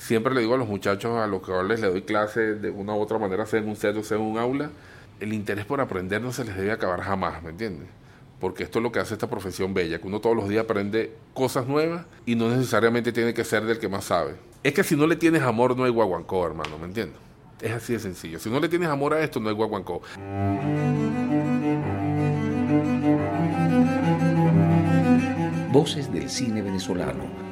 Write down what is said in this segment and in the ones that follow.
siempre le digo a los muchachos a los que ahora les doy clase de una u otra manera, sea en un centro, sea en un aula, el interés por aprender no se les debe acabar jamás, ¿me entiendes? Porque esto es lo que hace esta profesión bella, que uno todos los días aprende cosas nuevas y no necesariamente tiene que ser del que más sabe. Es que si no le tienes amor no hay guaguancó, hermano, ¿me entiendes? Es así de sencillo. Si no le tienes amor a esto, no hay guaguancó. Voces del cine venezolano,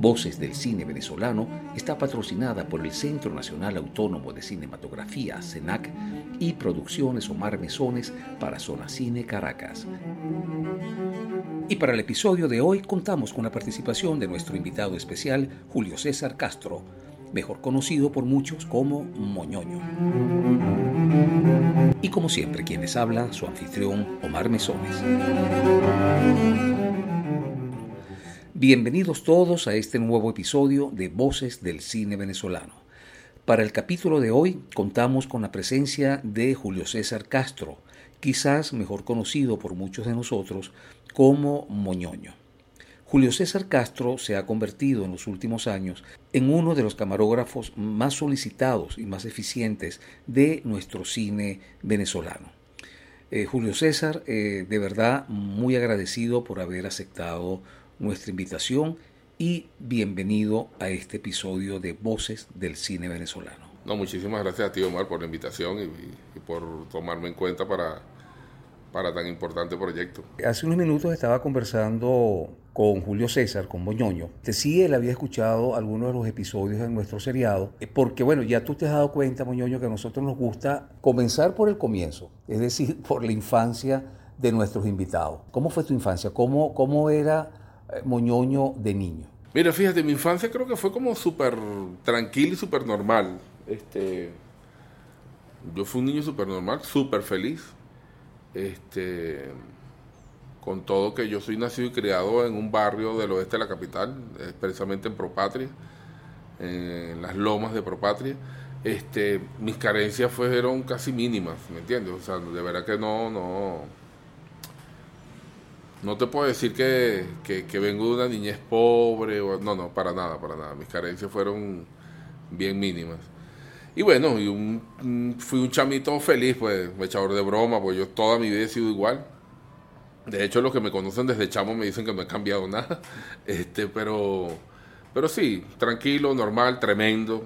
Voces del Cine Venezolano está patrocinada por el Centro Nacional Autónomo de Cinematografía, CENAC, y Producciones Omar Mesones para Zona Cine Caracas. Y para el episodio de hoy contamos con la participación de nuestro invitado especial, Julio César Castro, mejor conocido por muchos como Moñoño. Y como siempre, quienes habla, su anfitrión, Omar Mesones. Bienvenidos todos a este nuevo episodio de Voces del Cine Venezolano. Para el capítulo de hoy contamos con la presencia de Julio César Castro, quizás mejor conocido por muchos de nosotros como Moñoño. Julio César Castro se ha convertido en los últimos años en uno de los camarógrafos más solicitados y más eficientes de nuestro cine venezolano. Eh, Julio César, eh, de verdad muy agradecido por haber aceptado nuestra invitación y bienvenido a este episodio de Voces del Cine Venezolano. No, muchísimas gracias a ti, Omar, por la invitación y, por tomarme en cuenta para, para tan importante proyecto. Hace unos minutos estaba conversando con Julio César, con Boñoño. Sí, él había escuchado algunos de los episodios de nuestro seriado, eh, porque bueno, ya tú te has dado cuenta, Moñoño, que a nosotros nos gusta comenzar por el comienzo, es decir, por la infancia de nuestros invitados. ¿Cómo fue tu infancia? ¿Cómo, cómo era moñoño de niño? Mira, fíjate, mi infancia creo que fue como súper tranquila y súper normal. Este, yo fui un niño súper normal, súper feliz. Este, con todo que yo soy nacido y criado en un barrio del oeste de la capital, precisamente en Propatria, en las lomas de Propatria. Este, mis carencias fueron casi mínimas, ¿me entiendes? O sea, de verdad que no, no, no te puedo decir que, vengo de una niñez pobre, o, no, no, para nada, para nada. Mis carencias fueron bien mínimas. Y bueno, y un, fui un chamito feliz, pues, echador de broma, pues yo toda mi vida he sido igual. De hecho, los que me conocen desde chamo me dicen que no he cambiado nada. Este, pero, pero sí, tranquilo, normal, tremendo.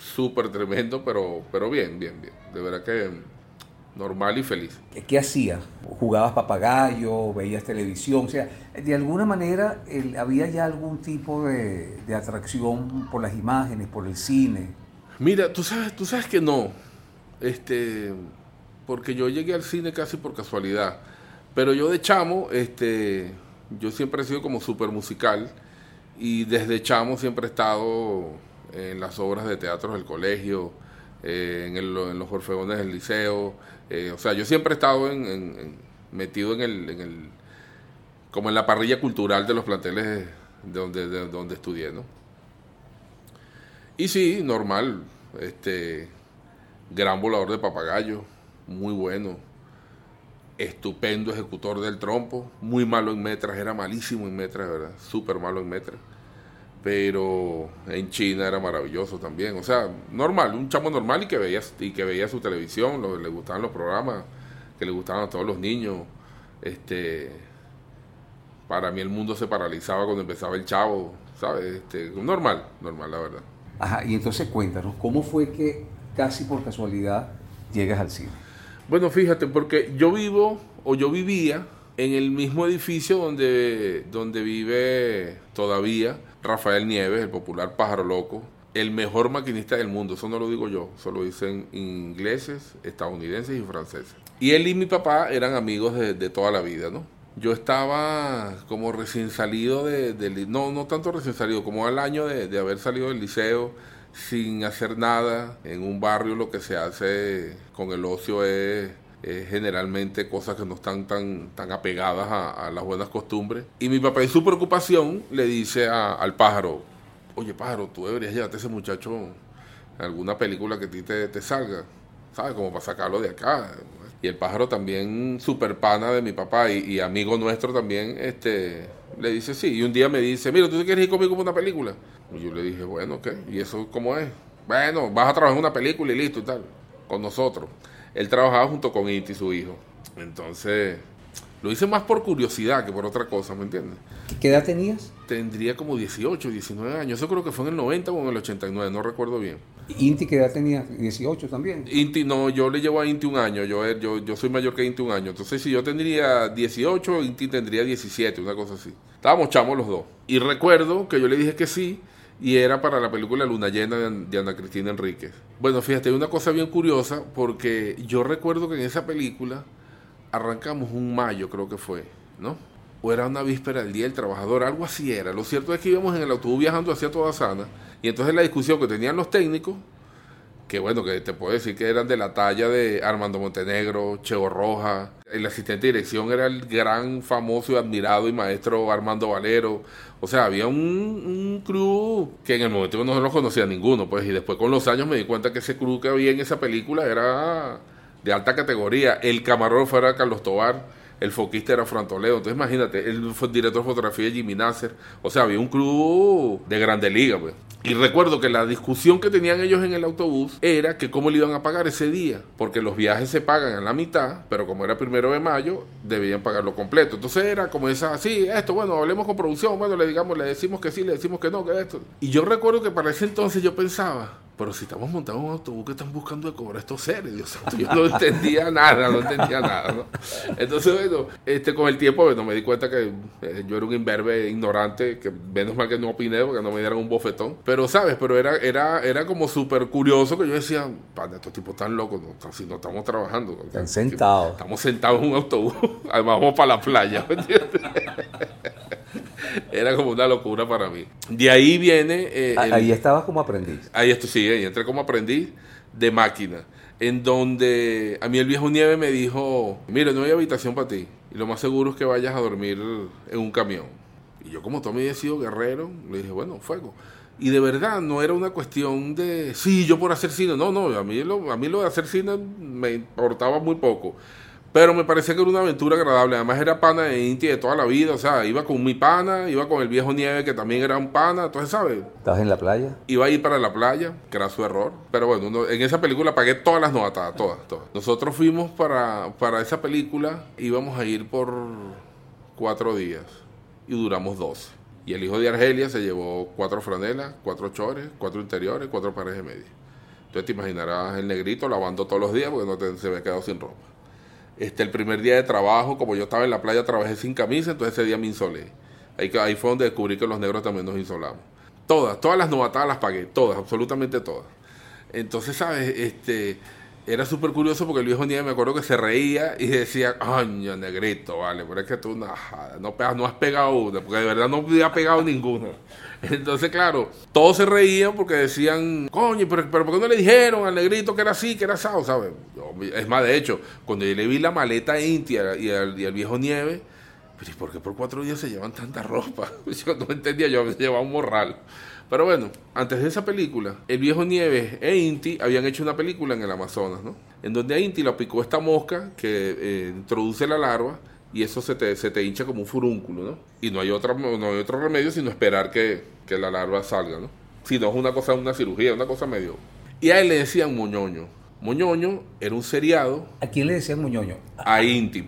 Súper tremendo, pero, pero bien, bien, bien. De verdad que normal y feliz. ¿Qué hacías? ¿Jugabas papagayo? ¿Veías televisión? O sea, de alguna manera había ya algún tipo de, atracción por las imágenes, por el cine. Mira, tú sabes, tú sabes que no. Este, porque yo llegué al cine casi por casualidad. Pero yo de chamo, este, yo siempre he sido como súper musical y desde chamo siempre he estado en las obras de teatro del colegio, eh, en, en, los orfeones del liceo, eh, o sea, yo siempre he estado en, metido en el, en el, como en la parrilla cultural de los planteles de donde estudié, ¿no? Y sí, normal, este, gran volador de papagayo, muy bueno, estupendo ejecutor del trompo, muy malo en metras, era malísimo en metras, ¿verdad? Súper malo en metras pero en China era maravilloso también. O sea, normal, un chamo normal y que veía, y que veía su televisión, lo, le gustaban los programas, que le gustaban a todos los niños. Este, para mí el mundo se paralizaba cuando empezaba el chavo, ¿sabes? Este, normal, normal, la verdad. Ajá, y entonces cuéntanos, ¿cómo fue que casi por casualidad llegas al cine? Bueno, fíjate, porque yo vivo, o yo vivía, en el mismo edificio donde, donde vive todavía Rafael Nieves, el popular pájaro loco, el mejor maquinista del mundo. Eso no lo digo yo, eso lo dicen ingleses, estadounidenses y franceses. Y él y mi papá eran amigos de, toda la vida, ¿no? Yo estaba como recién salido de, no, no tanto recién salido, como al año de haber salido del liceo sin hacer nada. En un barrio lo que se hace con el ocio es generalmente cosas que no están tan, tan apegadas a, las buenas costumbres. Y mi papá en su preocupación le dice al pájaro, oye pájaro, tú deberías llevarte a ese muchacho alguna película que a ti te, te salga, ¿sabes? Como para sacarlo de acá. Y el pájaro también, super pana de mi papá y, amigo nuestro también, este, le dice sí. Y un día me dice, mira, ¿tú te quieres ir conmigo a una película? Y yo le dije, bueno, ¿qué? ¿Y eso cómo es? Bueno, vas a trabajar en una película y listo y tal, con nosotros. Él trabajaba junto con Inti, su hijo. Entonces, lo hice más por curiosidad que por otra cosa, ¿me entiendes? ¿Qué edad tenías? Tendría como 18, 19 años. Eso creo que fue en el 90 o en el 89, no recuerdo bien. ¿Inti qué edad tenía? 18 también. Inti, no, yo le llevo a Inti un año. Yo, yo, yo soy mayor que Inti un año. Entonces, si yo tendría 18, Inti tendría 17, una cosa así. Estábamos chamos los dos. Y recuerdo que yo le dije que sí y era para la película Luna Llena de, Ana Cristina Enríquez. Bueno, fíjate, una cosa bien curiosa porque yo recuerdo que en esa película arrancamos un mayo, creo que fue, ¿no? O era una víspera del Día del Trabajador, algo así era. Lo cierto es que íbamos en el autobús viajando hacia Toda Sana y entonces la discusión que tenían los técnicos, que bueno, que te puedo decir que eran de la talla de Armando Montenegro, Cheo Roja, el asistente de dirección era el gran, famoso y admirado y maestro Armando Valero. O sea, había un, un crew que en el momento no lo conocía ninguno, pues, y después con los años me di cuenta que ese crew que había en esa película era de alta categoría. El camarógrafo era Carlos Tobar, el foquista era Fran Toledo. Entonces imagínate, el director de fotografía Jimmy Nasser. O sea, había un crew de grande liga, pues. Y recuerdo que la discusión que tenían ellos en el autobús era que cómo le iban a pagar ese día, porque los viajes se pagan a la mitad, pero como era primero de mayo, debían pagarlo completo. Entonces era como esa, sí, esto, bueno, hablemos con producción, bueno, le digamos, le decimos que sí, le decimos que no, que esto. Y yo recuerdo que para ese entonces yo pensaba, pero si estamos montados en un autobús que están buscando de cobrar estos seres, Dios yo no entendía nada, no entendía nada, ¿no? Entonces, bueno, este, con el tiempo, bueno, me di cuenta que eh, yo era un imberbe ignorante, que menos mal que no opiné porque no me dieran un bofetón. Pero, ¿sabes? Pero era, era, era como súper curioso que yo decía, pana, estos tipos están locos, no, si no estamos trabajando. Están sentados. Estamos sentados en un autobús, además vamos para la playa, ¿me entiendes? Era como una locura para mí. De ahí viene... Eh, ahí estabas como aprendiz. Ahí estoy, sí, ahí entré como aprendiz de máquina. En donde a mí el viejo Nieve me dijo, mira, no hay habitación para ti. Y lo más seguro es que vayas a dormir en un camión. Y yo como Tommy he sido guerrero, le dije, bueno, fuego. Y de verdad no era una cuestión de, sí, yo por hacer cine. No, no, a mí lo, a mí lo de hacer cine me importaba muy poco. Pero me parecía que era una aventura agradable. Además era pana de Inti de toda la vida. O sea, iba con mi pana, iba con el viejo Nieve, que también era un pana. Entonces, ¿sabes? ¿Estabas en la playa? Iba a ir para la playa, que era su error. Pero bueno, en esa película pagué todas las notas, todas, todas. Nosotros fuimos para, para esa película, íbamos a ir por cuatro días. Y duramos doce. Y el hijo de Argelia se llevó cuatro franelas, cuatro chores, cuatro interiores, cuatro pares de media. Entonces te imaginarás el negrito lavando todos los días porque no se había quedado sin ropa. Este, el primer día de trabajo, como yo estaba en la playa, trabajé sin camisa, entonces ese día me insolé. Ahí, ahí fue donde descubrí que los negros también nos insolamos. Todas, todas las novatadas las pagué, todas, absolutamente todas. Entonces, ¿sabes? Este, era súper curioso porque el viejo Nieve me acuerdo que se reía y decía, coño, negrito, vale, pero es que tú no, no, no has pegado una, porque de verdad no había pegado ninguna. Entonces, claro, todos se reían porque decían, coño, pero, pero ¿por qué no le dijeron al negrito que era así, que era asado, es más, de hecho, cuando yo le vi la maleta a Inti y al, viejo Nieve, pero ¿por qué por cuatro días se llevan tanta ropa? Yo no entendía, yo llevaba un morral. Pero bueno, antes de esa película, el viejo Nieves e Inti habían hecho una película en el Amazonas, ¿no? En donde a Inti la picó esta mosca que eh, introduce la larva y eso se te, se te hincha como un furúnculo, ¿no? Y no hay, otra, no hay otro remedio sino esperar que, que la larva salga, ¿no? Si no es una cosa, una cirugía, una cosa medio. Y a él le decían moñoño. Moñoño era un seriado. ¿A quién le decían moñoño? A, Inti,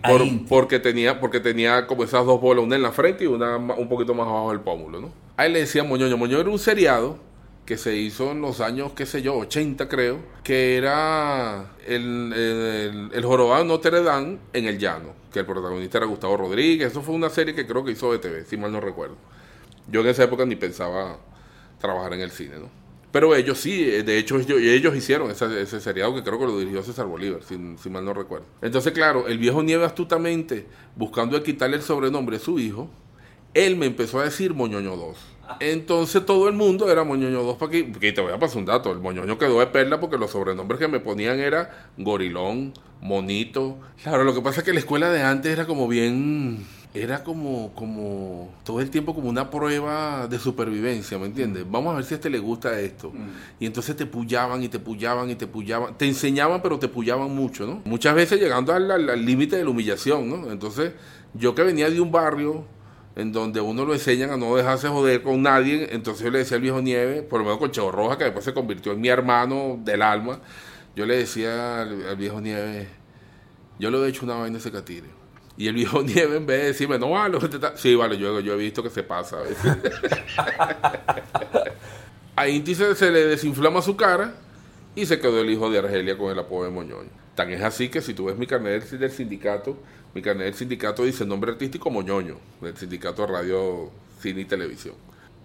Porque, tenía, porque tenía como esas dos bolas, una en la frente y una un poquito más abajo del pómulo, ¿no? A él le decían Moñoño. Moñoño era un seriado que se hizo en los años, qué sé yo, 80 creo, que era el, el, jorobado Notre Dame en el llano, que el protagonista era Gustavo Rodríguez. Eso fue una serie que creo que hizo BTV, si mal no recuerdo. Yo en esa época ni pensaba trabajar en el cine, ¿no? Pero ellos sí, de hecho ellos, hicieron ese, ese seriado que creo que lo dirigió César Bolívar, si, si, mal no recuerdo. Entonces, claro, el viejo Nieve astutamente, buscando quitarle el sobrenombre a su hijo, él me empezó a decir Moñoño 2. Entonces todo el mundo era Moñoño 2 para. Porque te voy a pasar un dato. El Moñoño quedó de perla porque los sobrenombres que me ponían era Gorilón, Monito. Claro, lo que pasa es que la escuela de antes era como bien era como, como todo el tiempo como una prueba de supervivencia, ¿me entiendes? Vamos a ver si a este le gusta esto. Y entonces te pullaban y te pullaban y te pullaban. Te enseñaban, pero te pullaban mucho, ¿no? Muchas veces llegando al límite de la humillación, ¿no? Entonces, yo que venía de un barrio en donde uno lo enseñan a no dejarse joder con nadie, entonces yo le decía al viejo Nieve, por lo menos con Chavo Roja, que después se convirtió en mi hermano del alma, yo le decía al, viejo Nieve, yo le he hecho una vaina ese catire. Y el viejo Nieve, en vez de decirme, no vale, sí, vale, yo, he visto que se pasa a veces. a Inti se, le desinflama su cara y se quedó el hijo de Argelia con el apodo de Moñoño. Tan es así que si tú ves mi carnet del sindicato, mi carnet del sindicato dice nombre artístico Moñoño, del sindicato de radio, cine y televisión.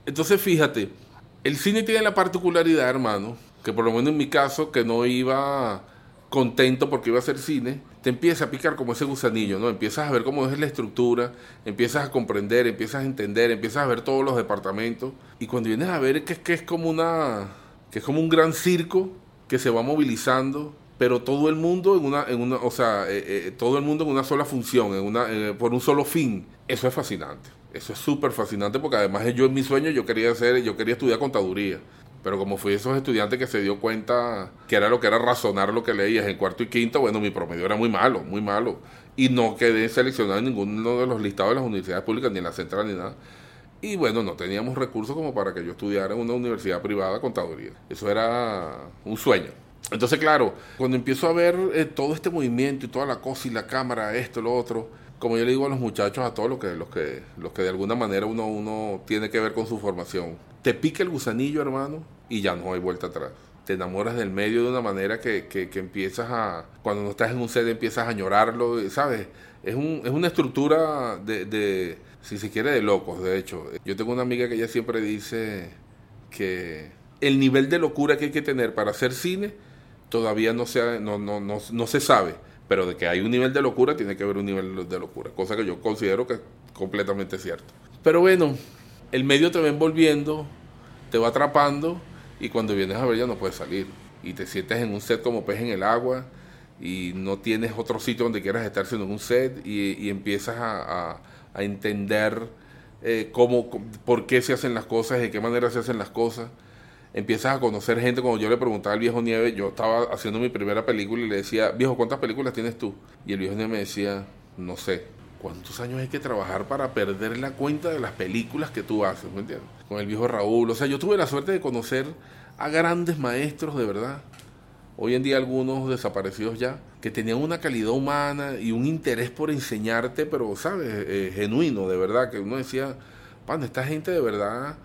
Entonces fíjate, el cine tiene la particularidad, hermano, que por lo menos en mi caso, que no iba contento porque iba a hacer cine, te empieza a picar como ese gusanillo, ¿no? Empiezas a ver cómo es la estructura, empiezas a comprender, empiezas a entender, empiezas a ver todos los departamentos y cuando vienes a ver que que es como una que es como un gran circo que se va movilizando pero todo el mundo en una, en una o sea, eh, eh, todo el mundo en una sola función, en una, eh, por un solo fin. Eso es fascinante. Eso es súper fascinante porque además yo en mi sueño yo quería hacer, yo quería estudiar contaduría. Pero como fui esos estudiantes que se dio cuenta que era lo que era razonar lo que leías en cuarto y quinto, bueno, mi promedio era muy malo, muy malo. Y no quedé seleccionado en ninguno de los listados de las universidades públicas, ni en la central, ni nada. Y bueno, no teníamos recursos como para que yo estudiara en una universidad privada contaduría. Eso era un sueño. Entonces, claro, cuando empiezo a ver eh, todo este movimiento y toda la cosa y la cámara, esto, lo otro, como yo le digo a los muchachos, a todos los que, los que, los que de alguna manera uno, uno tiene que ver con su formación, te pica el gusanillo, hermano, y ya no hay vuelta atrás. Te enamoras del medio de una manera que, que, empiezas a, cuando no estás en un set, empiezas a añorarlo, ¿sabes? Es, un, es una estructura de, de, si se quiere, de locos, de hecho. Yo tengo una amiga que ella siempre dice que el nivel de locura que hay que tener para hacer cine todavía no se, no, no, no, no se sabe, pero de que hay un nivel de locura, tiene que haber un nivel de locura, cosa que yo considero que es completamente cierto. Pero bueno, el medio te va envolviendo, te va atrapando y cuando vienes a ver ya no puedes salir y te sientes en un set como pez en el agua y no tienes otro sitio donde quieras estar sino en un set y, empiezas a, a, entender eh, cómo, por qué se hacen las cosas, de qué manera se hacen las cosas empiezas a conocer gente. Como yo le preguntaba al viejo Nieve, yo estaba haciendo mi primera película y le decía, viejo, ¿cuántas películas tienes tú? Y el viejo Nieve me decía, no sé, ¿cuántos años hay que trabajar para perder la cuenta de las películas que tú haces? ¿Me entiendes? Con el viejo Raúl. O sea, yo tuve la suerte de conocer a grandes maestros, de verdad. Hoy en día algunos desaparecidos ya, que tenían una calidad humana y un interés por enseñarte, pero, ¿sabes? Eh, genuino, de verdad, que uno decía, pan, esta gente de verdad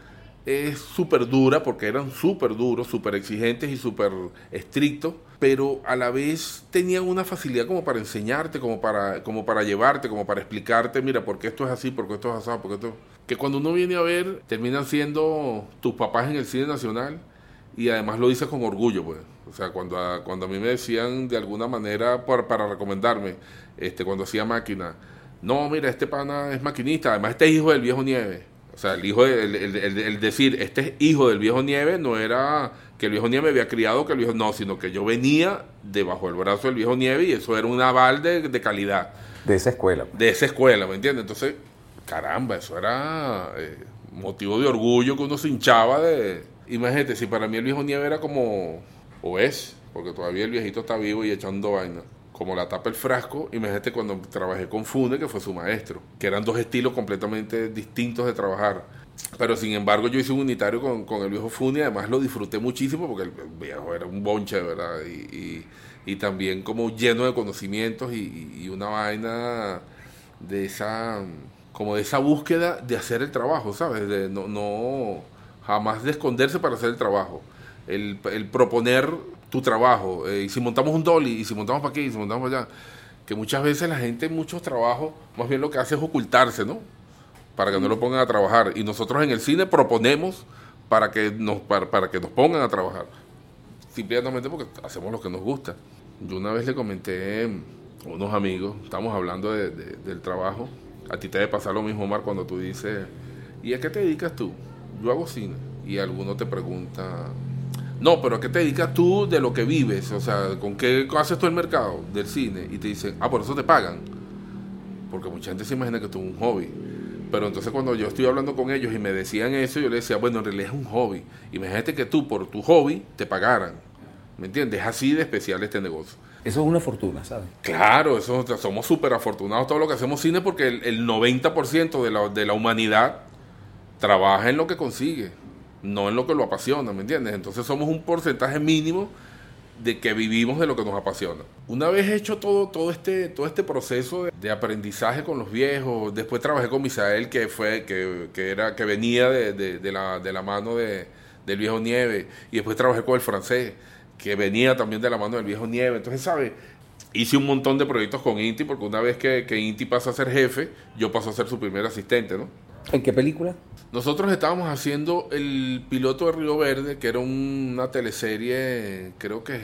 es súper dura porque eran súper duros, súper exigentes y súper estrictos, pero a la vez tenían una facilidad como para enseñarte, como para, como para llevarte, como para explicarte, mira, por qué esto es así, por qué esto es así, por qué esto... Que cuando uno viene a ver, terminan siendo tus papás en el cine nacional y además lo dices con orgullo, pues. O sea, cuando a, cuando a mí me decían de alguna manera para, recomendarme, este, cuando hacía máquina, no, mira, este pana es maquinista, además este es hijo del viejo Nieve sea, el hijo, el, decir, este es hijo del viejo Nieve, no era que el viejo Nieve había criado, que el viejo, no, sino que yo venía debajo del brazo del viejo Nieve y eso era un aval de, calidad. De esa escuela. Pues. De esa escuela, ¿me entiendes? Entonces, caramba, eso era eh, motivo de orgullo que uno se hinchaba de... Imagínate, si para mí el viejo Nieve era como, o es, porque todavía el viejito está vivo y echando vaina como la tapa el frasco, imagínate cuando trabajé con Fune, que fue su maestro, que eran dos estilos completamente distintos de trabajar. Pero sin embargo yo hice un unitario con, el viejo Fune, además lo disfruté muchísimo porque el viejo era un bonche, ¿verdad? Y, y, también como lleno de conocimientos y, una vaina de esa, como de esa búsqueda de hacer el trabajo, ¿sabes? De no, no jamás de esconderse para hacer el trabajo. El, el proponer tu trabajo. Eh, y si montamos un dolly, y si montamos para aquí, y si montamos allá. Que muchas veces la gente en muchos trabajos, más bien lo que hace es ocultarse, ¿no? Para que no lo pongan a trabajar. Y nosotros en el cine proponemos para que nos, para, que nos pongan a trabajar. Simplemente porque hacemos lo que nos gusta. Yo una vez le comenté a unos amigos, estamos hablando del trabajo. A ti te debe pasar lo mismo, Omar, cuando tú dices, ¿y a qué te dedicas tú? Yo hago cine. Y alguno te pregunta, no, pero ¿a qué te dedicas tú de lo que vives? O sea, ¿con qué haces tú el mercado del cine? Y te dicen, ah, por eso te pagan. porque mucha gente se imagina que esto es un hobby. Pero entonces cuando yo estoy hablando con ellos y me decían eso, yo les decía, bueno, en realidad es un hobby. Imagínate que tú por tu hobby te pagaran. ¿Me entiendes? Es así de especial este negocio. Eso es una fortuna, ¿sabes? Claro, eso, somos súper afortunados todo lo que hacemos cine porque el, el 90% de la, de la humanidad trabaja en lo que consigue, no en lo que lo apasiona, ¿me entiendes? Entonces somos un porcentaje mínimo de que vivimos de lo que nos apasiona. Una vez hecho todo, todo, este, todo este proceso de, aprendizaje con los viejos, después trabajé con Misael, que, fue, que, que era, que venía de, de, la, de la mano de, del viejo Nieve, y después trabajé con el francés, que venía también de la mano del viejo Nieve. Entonces, ¿sabes? Hice un montón de proyectos con Inti, porque una vez que, que Inti pasa a ser jefe, yo paso a ser su primer asistente, ¿no? ¿En qué película? Nosotros estábamos haciendo el piloto de Río Verde, que era una teleserie, creo que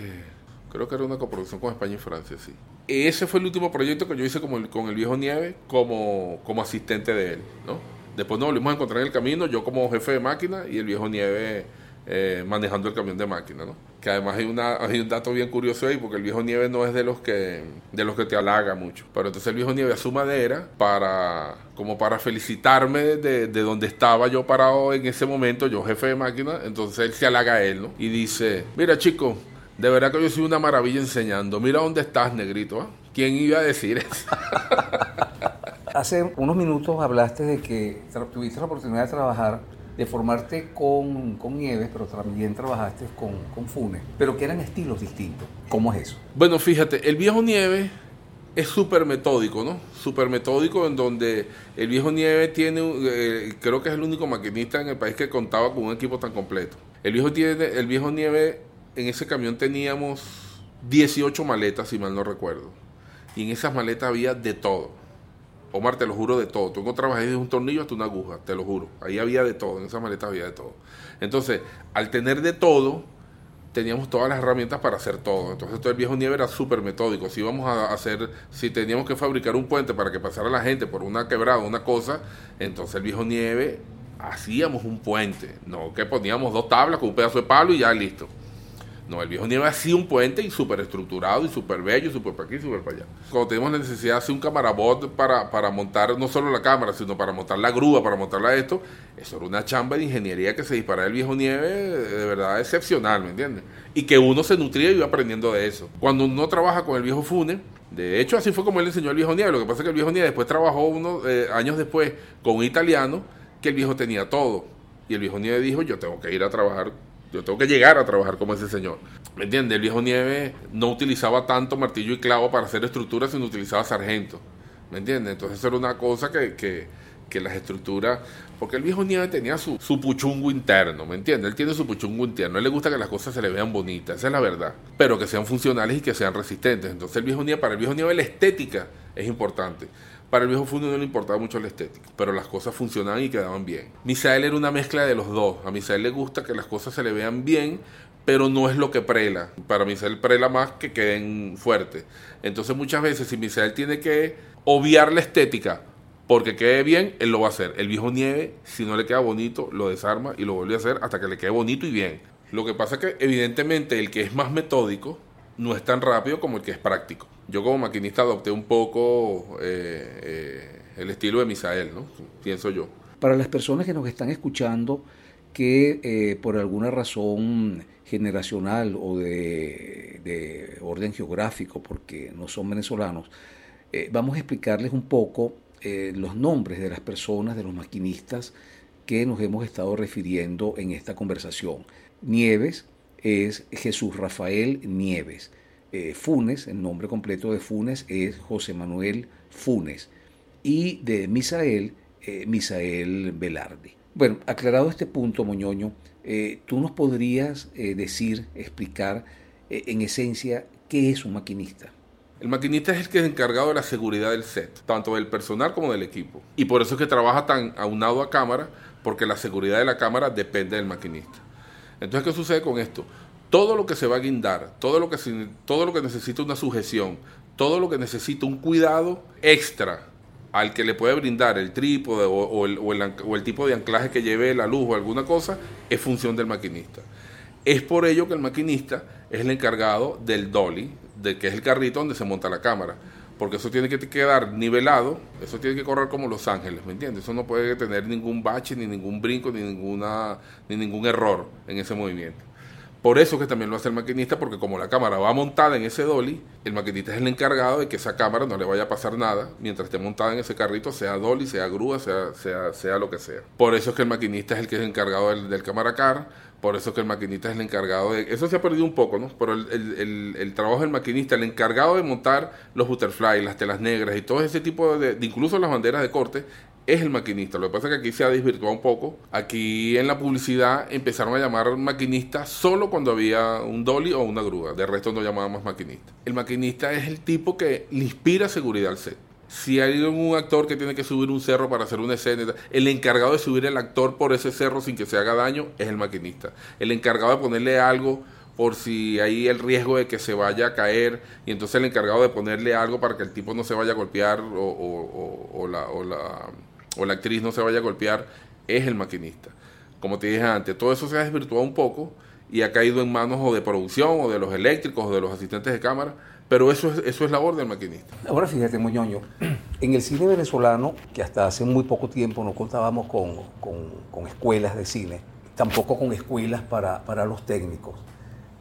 creo que era una coproducción con España y Francia, sí. Ese fue el último proyecto que yo hice con el, con el viejo Nieve como, como asistente de él, ¿no? Después nos volvimos a encontrar en el camino, yo como jefe de máquina y el viejo Nieve eh, manejando el camión de máquina, ¿no? Que además hay, una, hay un dato bien curioso ahí, porque el viejo nieve no es de los que de los que te halaga mucho. Pero entonces el viejo nieve a su madera para como para felicitarme de, de donde estaba yo parado en ese momento, yo jefe de máquina, entonces él se halaga a él. Y dice, mira chico, de verdad que yo soy una maravilla enseñando. Mira dónde estás, negrito. ¿ah? ¿Quién iba a decir eso? Hace unos minutos hablaste de que tuviste la oportunidad de trabajar de formarte con, con Nieves, pero también trabajaste con, con Funes, pero que eran estilos distintos. ¿Cómo es eso? Bueno, fíjate, el viejo Nieves es súper metódico, ¿no? Súper metódico en donde el viejo Nieves tiene, eh, creo que es el único maquinista en el país que contaba con un equipo tan completo. El viejo, tiene, el viejo Nieves, en ese camión teníamos 18 maletas, si mal no recuerdo. Y en esas maletas había de todo Omar, te lo juro de todo. Tú encontrabas ahí desde un tornillo hasta una aguja, te lo juro. Ahí había de todo, en esa maleta había de todo. Entonces, al tener de todo, teníamos todas las herramientas para hacer todo. Entonces, todo el viejo nieve era súper metódico. Si íbamos a hacer, si teníamos que fabricar un puente para que pasara la gente por una quebrada, una cosa, entonces el viejo nieve hacíamos un puente. No que poníamos dos tablas con un pedazo de palo y ya listo. No, el viejo nieve hacía un puente y súper estructurado y súper bello, súper para aquí, súper para allá. Cuando tenemos la necesidad de hacer un camarabot para, para montar no solo la cámara, sino para montar la grúa, para montarla esto, eso era una chamba de ingeniería que se disparaba el viejo nieve de verdad excepcional, ¿me entiendes? Y que uno se nutría y iba aprendiendo de eso. Cuando uno trabaja con el viejo Fune, de hecho así fue como él enseñó al viejo nieve, lo que pasa es que el viejo nieve después trabajó unos eh, años después con un italiano que el viejo tenía todo. Y el viejo nieve dijo, yo tengo que ir a trabajar yo tengo que llegar a trabajar como ese señor. ¿Me entiendes? El viejo Nieve no utilizaba tanto martillo y clavo para hacer estructuras, sino utilizaba sargento. ¿Me entiendes? Entonces eso era una cosa que, que, que las estructuras... Porque el viejo Nieve tenía su, su puchungo interno, ¿me entiendes? Él tiene su puchungo interno. Él le gusta que las cosas se le vean bonitas, esa es la verdad. Pero que sean funcionales y que sean resistentes. Entonces el viejo Nieve, para el viejo Nieve la estética es importante. Para el viejo Fundo no le importaba mucho la estética, pero las cosas funcionaban y quedaban bien. Misael era una mezcla de los dos. A Misael le gusta que las cosas se le vean bien, pero no es lo que prela. Para Misael prela más que queden fuertes. Entonces muchas veces si Misael tiene que obviar la estética porque quede bien, él lo va a hacer. El viejo nieve, si no le queda bonito, lo desarma y lo vuelve a hacer hasta que le quede bonito y bien. Lo que pasa es que evidentemente el que es más metódico no es tan rápido como el que es práctico. Yo como maquinista adopté un poco eh, eh, el estilo de Misael, ¿no? Pienso yo. Para las personas que nos están escuchando, que eh, por alguna razón generacional o de, orden geográfico, porque no son venezolanos, vamos a explicarles un poco los nombres de las personas, de los maquinistas que nos hemos estado refiriendo en esta conversación. Nieves, es Jesús Rafael Nieves. Eh, Funes, el nombre completo de Funes es José Manuel Funes. Y de Misael, eh, Misael Velarde. Bueno, aclarado este punto, Moñoño, eh, tú nos podrías decir, explicar en esencia qué es un maquinista. El maquinista es el que es encargado de la seguridad del set, tanto del personal como del equipo. Y por eso es que trabaja tan aunado a cámara, porque la seguridad de la cámara depende del maquinista. Entonces, ¿qué sucede con esto? Todo lo que se va a guindar, todo lo que, todo lo que necesita una sujeción, todo lo que necesita un cuidado extra al que le puede brindar el trípode o, el, o, el, tipo de anclaje que lleve la luz o alguna cosa, es función del maquinista. Es por ello que el maquinista es el encargado del dolly, de, que es el carrito donde se monta la cámara. Porque eso tiene que quedar nivelado, eso tiene que correr como Los Ángeles, ¿me entiendes? Eso no puede tener ningún bache, ni ningún brinco, ni, ninguna, ni ningún error en ese movimiento. Por eso que también lo hace el maquinista, porque como la cámara va montada en ese dolly, el maquinista es el encargado de que esa cámara no le vaya a pasar nada mientras esté montada en ese carrito, sea dolly, sea grúa, sea, sea, sea lo que sea. Por eso es que el maquinista es el que es encargado del, del cámara car, por eso es que el maquinista es el encargado de... Eso se ha perdido un poco, ¿no? Pero el, trabajo del maquinista, el encargado de montar los butterfly, las telas negras y todo ese tipo de, incluso las banderas de corte, es el maquinista. Lo que pasa es que aquí se ha desvirtuado un poco. Aquí en la publicidad empezaron a llamar maquinista solo cuando había un dolly o una grúa. De resto no llamábamos maquinista. El maquinista es el tipo que le inspira seguridad al set. Si hay un actor que tiene que subir un cerro para hacer una escena, el encargado de subir el actor por ese cerro sin que se haga daño es el maquinista. El encargado de ponerle algo por si hay el riesgo de que se vaya a caer y entonces el encargado de ponerle algo para que el tipo no se vaya a golpear o, la, o la o la actriz no se vaya a golpear, es el maquinista. Como te dije antes, todo eso se ha desvirtuado un poco y ha caído en manos o de producción o de los eléctricos o de los asistentes de cámara, pero eso es, eso es labor del maquinista. Ahora fíjate, Moñoño, en el cine venezolano, que hasta hace muy poco tiempo no contábamos con, con, escuelas de cine, tampoco con escuelas para, para los técnicos,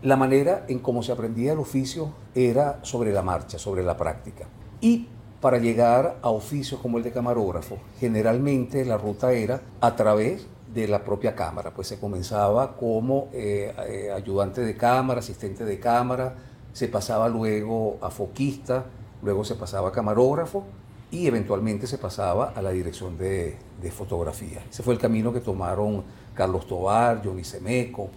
la manera en cómo se aprendía el oficio era sobre la marcha, sobre la práctica. Y para llegar a oficios como el de camarógrafo. Generalmente la ruta era a través de la propia cámara, pues se comenzaba como eh, eh, ayudante de cámara, asistente de cámara, se pasaba luego a foquista, luego se pasaba a camarógrafo y eventualmente se pasaba a la dirección de, fotografía. Ese fue el camino que tomaron Carlos Tobar, Johnny Semeco.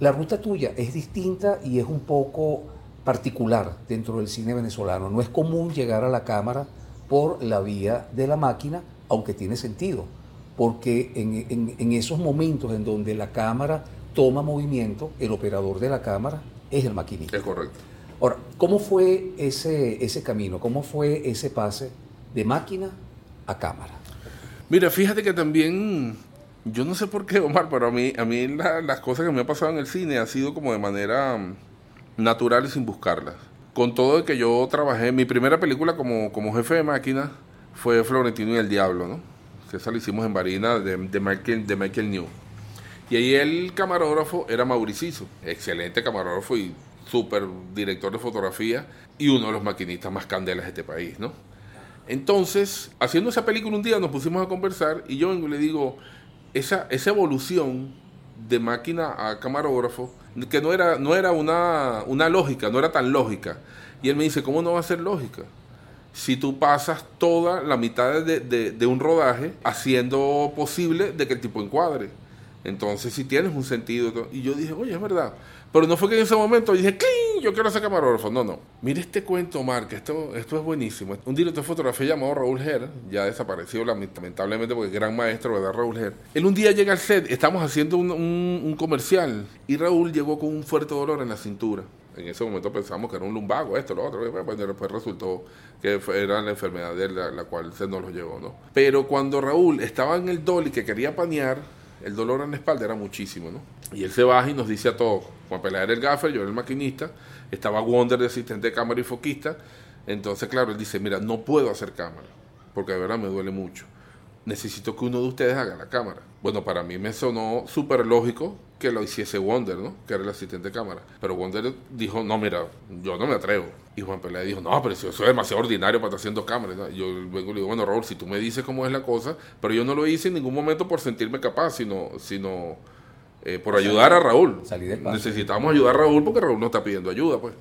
La ruta tuya es distinta y es un poco particular dentro del cine venezolano. No es común llegar a la cámara por la vía de la máquina, aunque tiene sentido, porque en, esos momentos en donde la cámara toma movimiento, el operador de la cámara es el maquinista. Es correcto. Ahora, ¿cómo fue ese, ese camino? ¿Cómo fue ese pase de máquina a cámara? Mira, fíjate que también, yo no sé por qué, Omar, pero a mí, a mí las cosas que me han pasado en el cine ha sido como de manera naturales sin buscarlas. Con todo de que yo trabajé, mi primera película como, como jefe de máquina fue Florentino y el Diablo, ¿no? Esa la hicimos en Varina de, de, Michael, de Michael New. Y ahí el camarógrafo era Mauricizo, excelente camarógrafo y súper director de fotografía y uno de los maquinistas más candelas de este país, ¿no? Entonces, haciendo esa película un día nos pusimos a conversar y yo le digo, esa, esa evolución de máquina a camarógrafo, que no era, no era una, una lógica, no era tan lógica. Y él me dice, ¿cómo no va a ser lógica? Si tú pasas toda la mitad de, de, un rodaje haciendo posible de que el tipo encuadre. Entonces, si tienes un sentido. Y yo dije, oye, es verdad. Pero no fue que en ese momento dije, ¡Cling! Yo quiero ser camarógrafo. No, no. Mire este cuento, Mark, esto, esto es buenísimo. Un director de fotografía llamado Raúl Her, ya desaparecido lamentablemente porque es gran maestro, ¿verdad, Raúl Her? Él un día llega al set, estamos haciendo un, un, comercial y Raúl llegó con un fuerte dolor en la cintura. En ese momento pensamos que era un lumbago, esto, lo otro. Pues después resultó que era la enfermedad de la, la cual se nos lo llevó, ¿no? Pero cuando Raúl estaba en el dolly que quería panear, el dolor en la espalda era muchísimo, ¿no? Y él se baja y nos dice a todos, Juan Pelea era el gaffer, yo era el maquinista, estaba Wonder de asistente de cámara y foquista, entonces claro, él dice, mira, no puedo hacer cámara, porque de verdad me duele mucho. Necesito que uno de ustedes haga la cámara. Bueno, para mí me sonó súper lógico que lo hiciese Wonder, ¿no? Que era el asistente de cámara. Pero Wonder dijo, no, mira, yo no me atrevo. Y Juan Pelea dijo, no, pero eso es demasiado ordinario para estar haciendo cámaras. Y yo luego le digo, bueno, Raúl, si tú me dices cómo es la cosa, pero yo no lo hice en ningún momento por sentirme capaz, sino, sino eh, por ayudar a Raúl. Necesitamos ayudar a Raúl porque Raúl no está pidiendo ayuda, pues.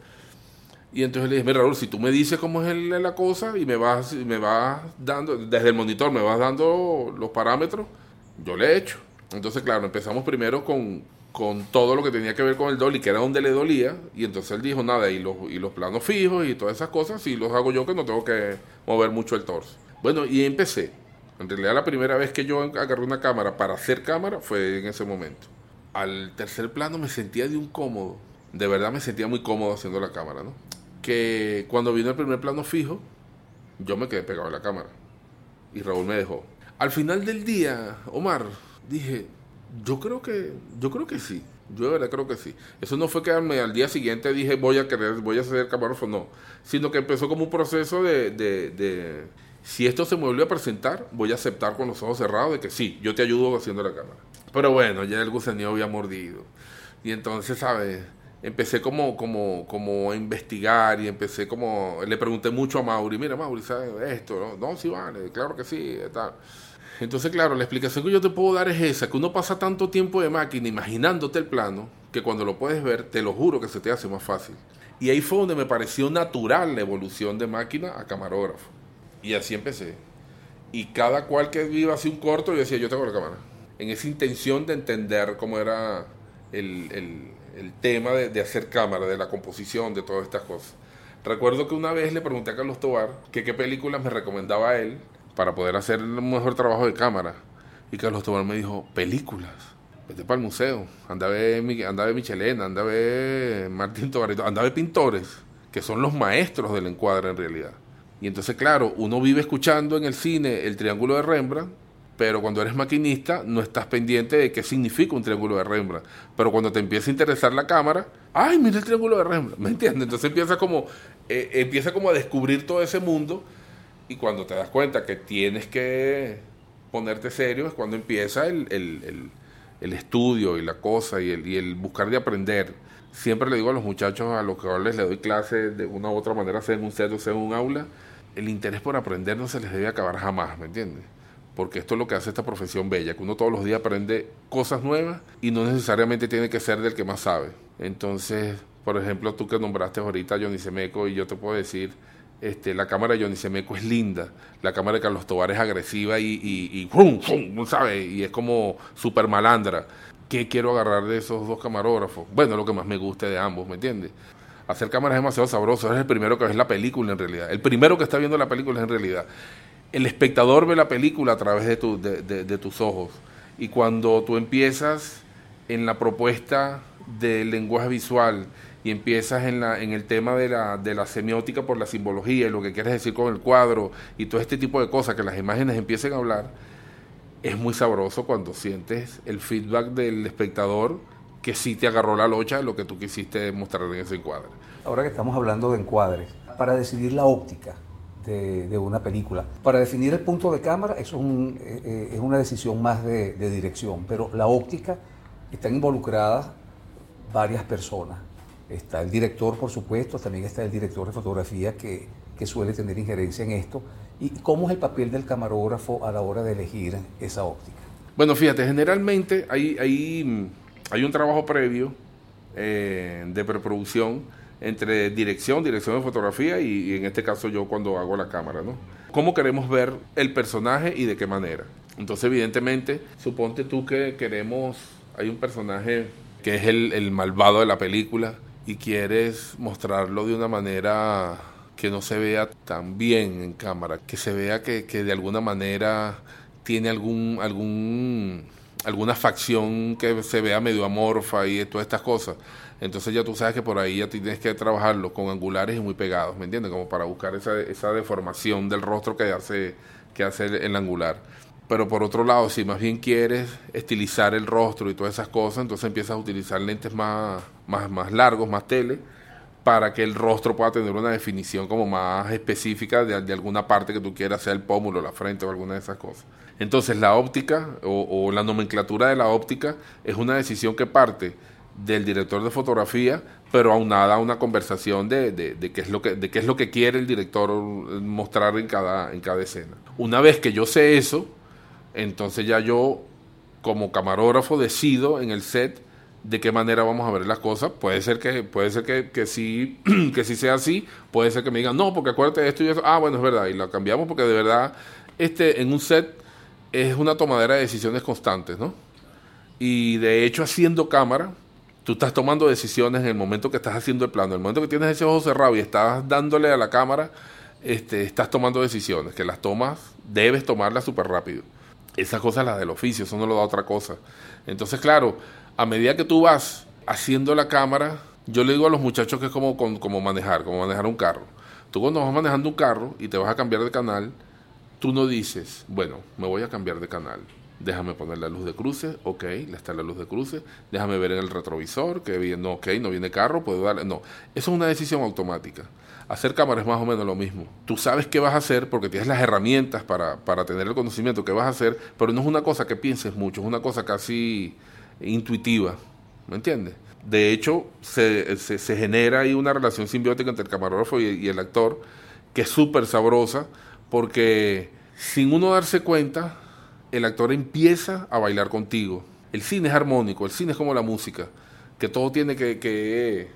Y entonces le dije, mira Raúl, si tú me dices cómo es la cosa y me vas, me vas dando, desde el monitor me vas dando los parámetros, yo le he hecho. Entonces, claro, empezamos primero con, con todo lo que tenía que ver con el dolly, que era donde le dolía, y entonces él dijo, nada, y los, y los planos fijos y todas esas cosas, y los hago yo que no tengo que mover mucho el torso. Bueno, y empecé. En realidad la primera vez que yo agarré una cámara para hacer cámara fue en ese momento. Al tercer plano me sentía de un cómodo, de verdad me sentía muy cómodo haciendo la cámara, ¿no? Que cuando vino el primer plano fijo, yo me quedé pegado a la cámara, y Raúl me dejó. Al final del día, Omar, dije, yo creo que, yo creo que sí. Yo de verdad creo que sí. Eso no fue que al día siguiente dije voy a querer, voy a ser camarógrafo, no. Sino que empezó como un proceso de, de, de, si esto se me vuelve a presentar, voy a aceptar con los ojos cerrados de que sí, yo te ayudo haciendo la cámara. Pero bueno, ya el gusanillo había mordido. Y entonces, ¿sabes? Empecé como, como, como a investigar y empecé como, le pregunté mucho a Mauri, mira Mauri, ¿sabes esto? No, no sí claro que sí, tal. Entonces, claro, la explicación que yo te puedo dar es esa, que uno pasa tanto tiempo de máquina imaginándote el plano, que cuando lo puedes ver, te lo juro que se te hace más fácil. Y ahí fue donde me pareció natural la evolución de máquina a camarógrafo. Y así empecé. Y cada cual que viva así un corto, yo decía, yo tengo la cámara. En esa intención de entender cómo era el, tema de, de, hacer cámara, de la composición, de todas estas cosas. Recuerdo que una vez le pregunté a Carlos Tobar que qué películas me recomendaba a él para poder hacer un mejor trabajo de cámara. Y Carlos Tobar me dijo, películas. Vete para el museo, anda a ver, Michelena, anda a ver Martín Tobarito, anda a ver pintores, que son los maestros del encuadre en realidad. Y entonces, claro, uno vive escuchando en el cine el triángulo de Rembrandt, pero cuando eres maquinista no estás pendiente de qué significa un triángulo de Rembrandt. Pero cuando te empieza a interesar la cámara, ¡ay, mira el triángulo de Rembrandt! ¿Me entiendes? Entonces empieza como, eh, empieza como a descubrir todo ese mundo y cuando te das cuenta que tienes que ponerte serio es cuando empieza el, el, estudio y la cosa y el, y el buscar de aprender. Siempre le digo a los muchachos a los que les doy clase de una u otra manera, sea en un set o sea en un aula, el interés por aprender no se les debe acabar jamás, ¿me entiendes? Porque esto es lo que hace esta profesión bella, que uno todos los días aprende cosas nuevas y no necesariamente tiene que ser del que más sabe. Entonces, por ejemplo, tú que nombraste ahorita a Johnny Semeco y yo te puedo decir, este, la cámara de Johnny Semeco es linda, la cámara de Carlos Tobar es agresiva y, y, y ¡fum, Y es como súper malandra. ¿Qué quiero agarrar de esos dos camarógrafos? Bueno, lo que más me guste de ambos, ¿me entiendes? Hacer cámaras es demasiado sabroso, eres el primero que ves la película en realidad, el primero que está viendo la película en realidad. El espectador ve la película a través de, de tus ojos. Y cuando tú empiezas en la propuesta del lenguaje visual, y empiezas en, la, en el tema de la, de la semiótica por la simbología y lo que quieres decir con el cuadro y todo este tipo de cosas, que las imágenes empiecen a hablar, es muy sabroso cuando sientes el feedback del espectador que sí te agarró la locha de lo que tú quisiste mostrar en ese encuadre. Ahora que estamos hablando de encuadres, para decidir la óptica de, de una película, para definir el punto de cámara, eso es, un, eh, eh, una decisión más de, de dirección, pero la óptica están involucradas varias personas Está el director, por supuesto, también está el director de fotografía que, suele tener injerencia en esto. ¿Y cómo es el papel del camarógrafo a la hora de elegir esa óptica? Bueno, fíjate, generalmente hay, hay, hay un trabajo previo eh, de preproducción entre dirección, dirección de fotografía y, y, en este caso yo cuando hago la cámara, ¿no? ¿Cómo queremos ver el personaje y de qué manera? Entonces, evidentemente, suponte tú que queremos, hay un personaje que es el, el malvado de la película, y quieres mostrarlo de una manera que no se vea tan bien en cámara, que se vea que, de alguna manera tiene algún, algún, alguna facción que se vea medio amorfa y todas estas cosas. Entonces ya tú sabes que por ahí ya tienes que trabajarlo con angulares y muy pegados, ¿me entiendes? Como para buscar esa, esa deformación del rostro que hace, que hace el angular. Pero por otro lado, si más bien quieres estilizar el rostro y todas esas cosas, entonces empiezas a utilizar lentes más, más, más largos, más tele, para que el rostro pueda tener una definición como más específica de, de alguna parte que tú quieras, sea el pómulo, la frente o alguna de esas cosas. Entonces la óptica o, la nomenclatura de la óptica es una decisión que parte del director de fotografía, pero aunada a una conversación de, de, de, qué es lo que, de qué es lo que quiere el director mostrar en cada, en cada escena. Una vez que yo sé eso, entonces ya yo como camarógrafo decido en el set de qué manera vamos a ver las cosas. Puede ser que, puede ser que, que sí, que sí sea así, puede ser que me digan, no, porque acuérdate de esto y eso. Ah, bueno, es verdad, y lo cambiamos porque de verdad, este, en un set es una tomadera de decisiones constantes, ¿no? Y de hecho, haciendo cámara, tú estás tomando decisiones en el momento que estás haciendo el plano. En el momento que tienes ese ojo cerrado y estás dándole a la cámara, este, estás tomando decisiones, que las tomas, debes tomarlas súper rápido. Esas cosas las del oficio, eso no lo da otra cosa. Entonces, claro, a medida que tú vas haciendo la cámara, yo le digo a los muchachos que es como, como manejar, como manejar un carro. Tú cuando vas manejando un carro y te vas a cambiar de canal, tú no dices, bueno, me voy a cambiar de canal. Déjame poner la luz de cruce, ok, le está la luz de cruce. Déjame ver en el retrovisor, que no, ok, no viene carro, puedo darle. No, eso es una decisión automática. Hacer cámara es más o menos lo mismo. Tú sabes qué vas a hacer porque tienes las herramientas para, para tener el conocimiento que vas a hacer, pero no es una cosa que pienses mucho, es una cosa casi intuitiva. ¿Me entiendes? De hecho, se, se, genera ahí una relación simbiótica entre el camarógrafo y, el actor que es súper sabrosa porque sin uno darse cuenta, el actor empieza a bailar contigo. El cine es armónico, el cine es como la música, que todo tiene que, que,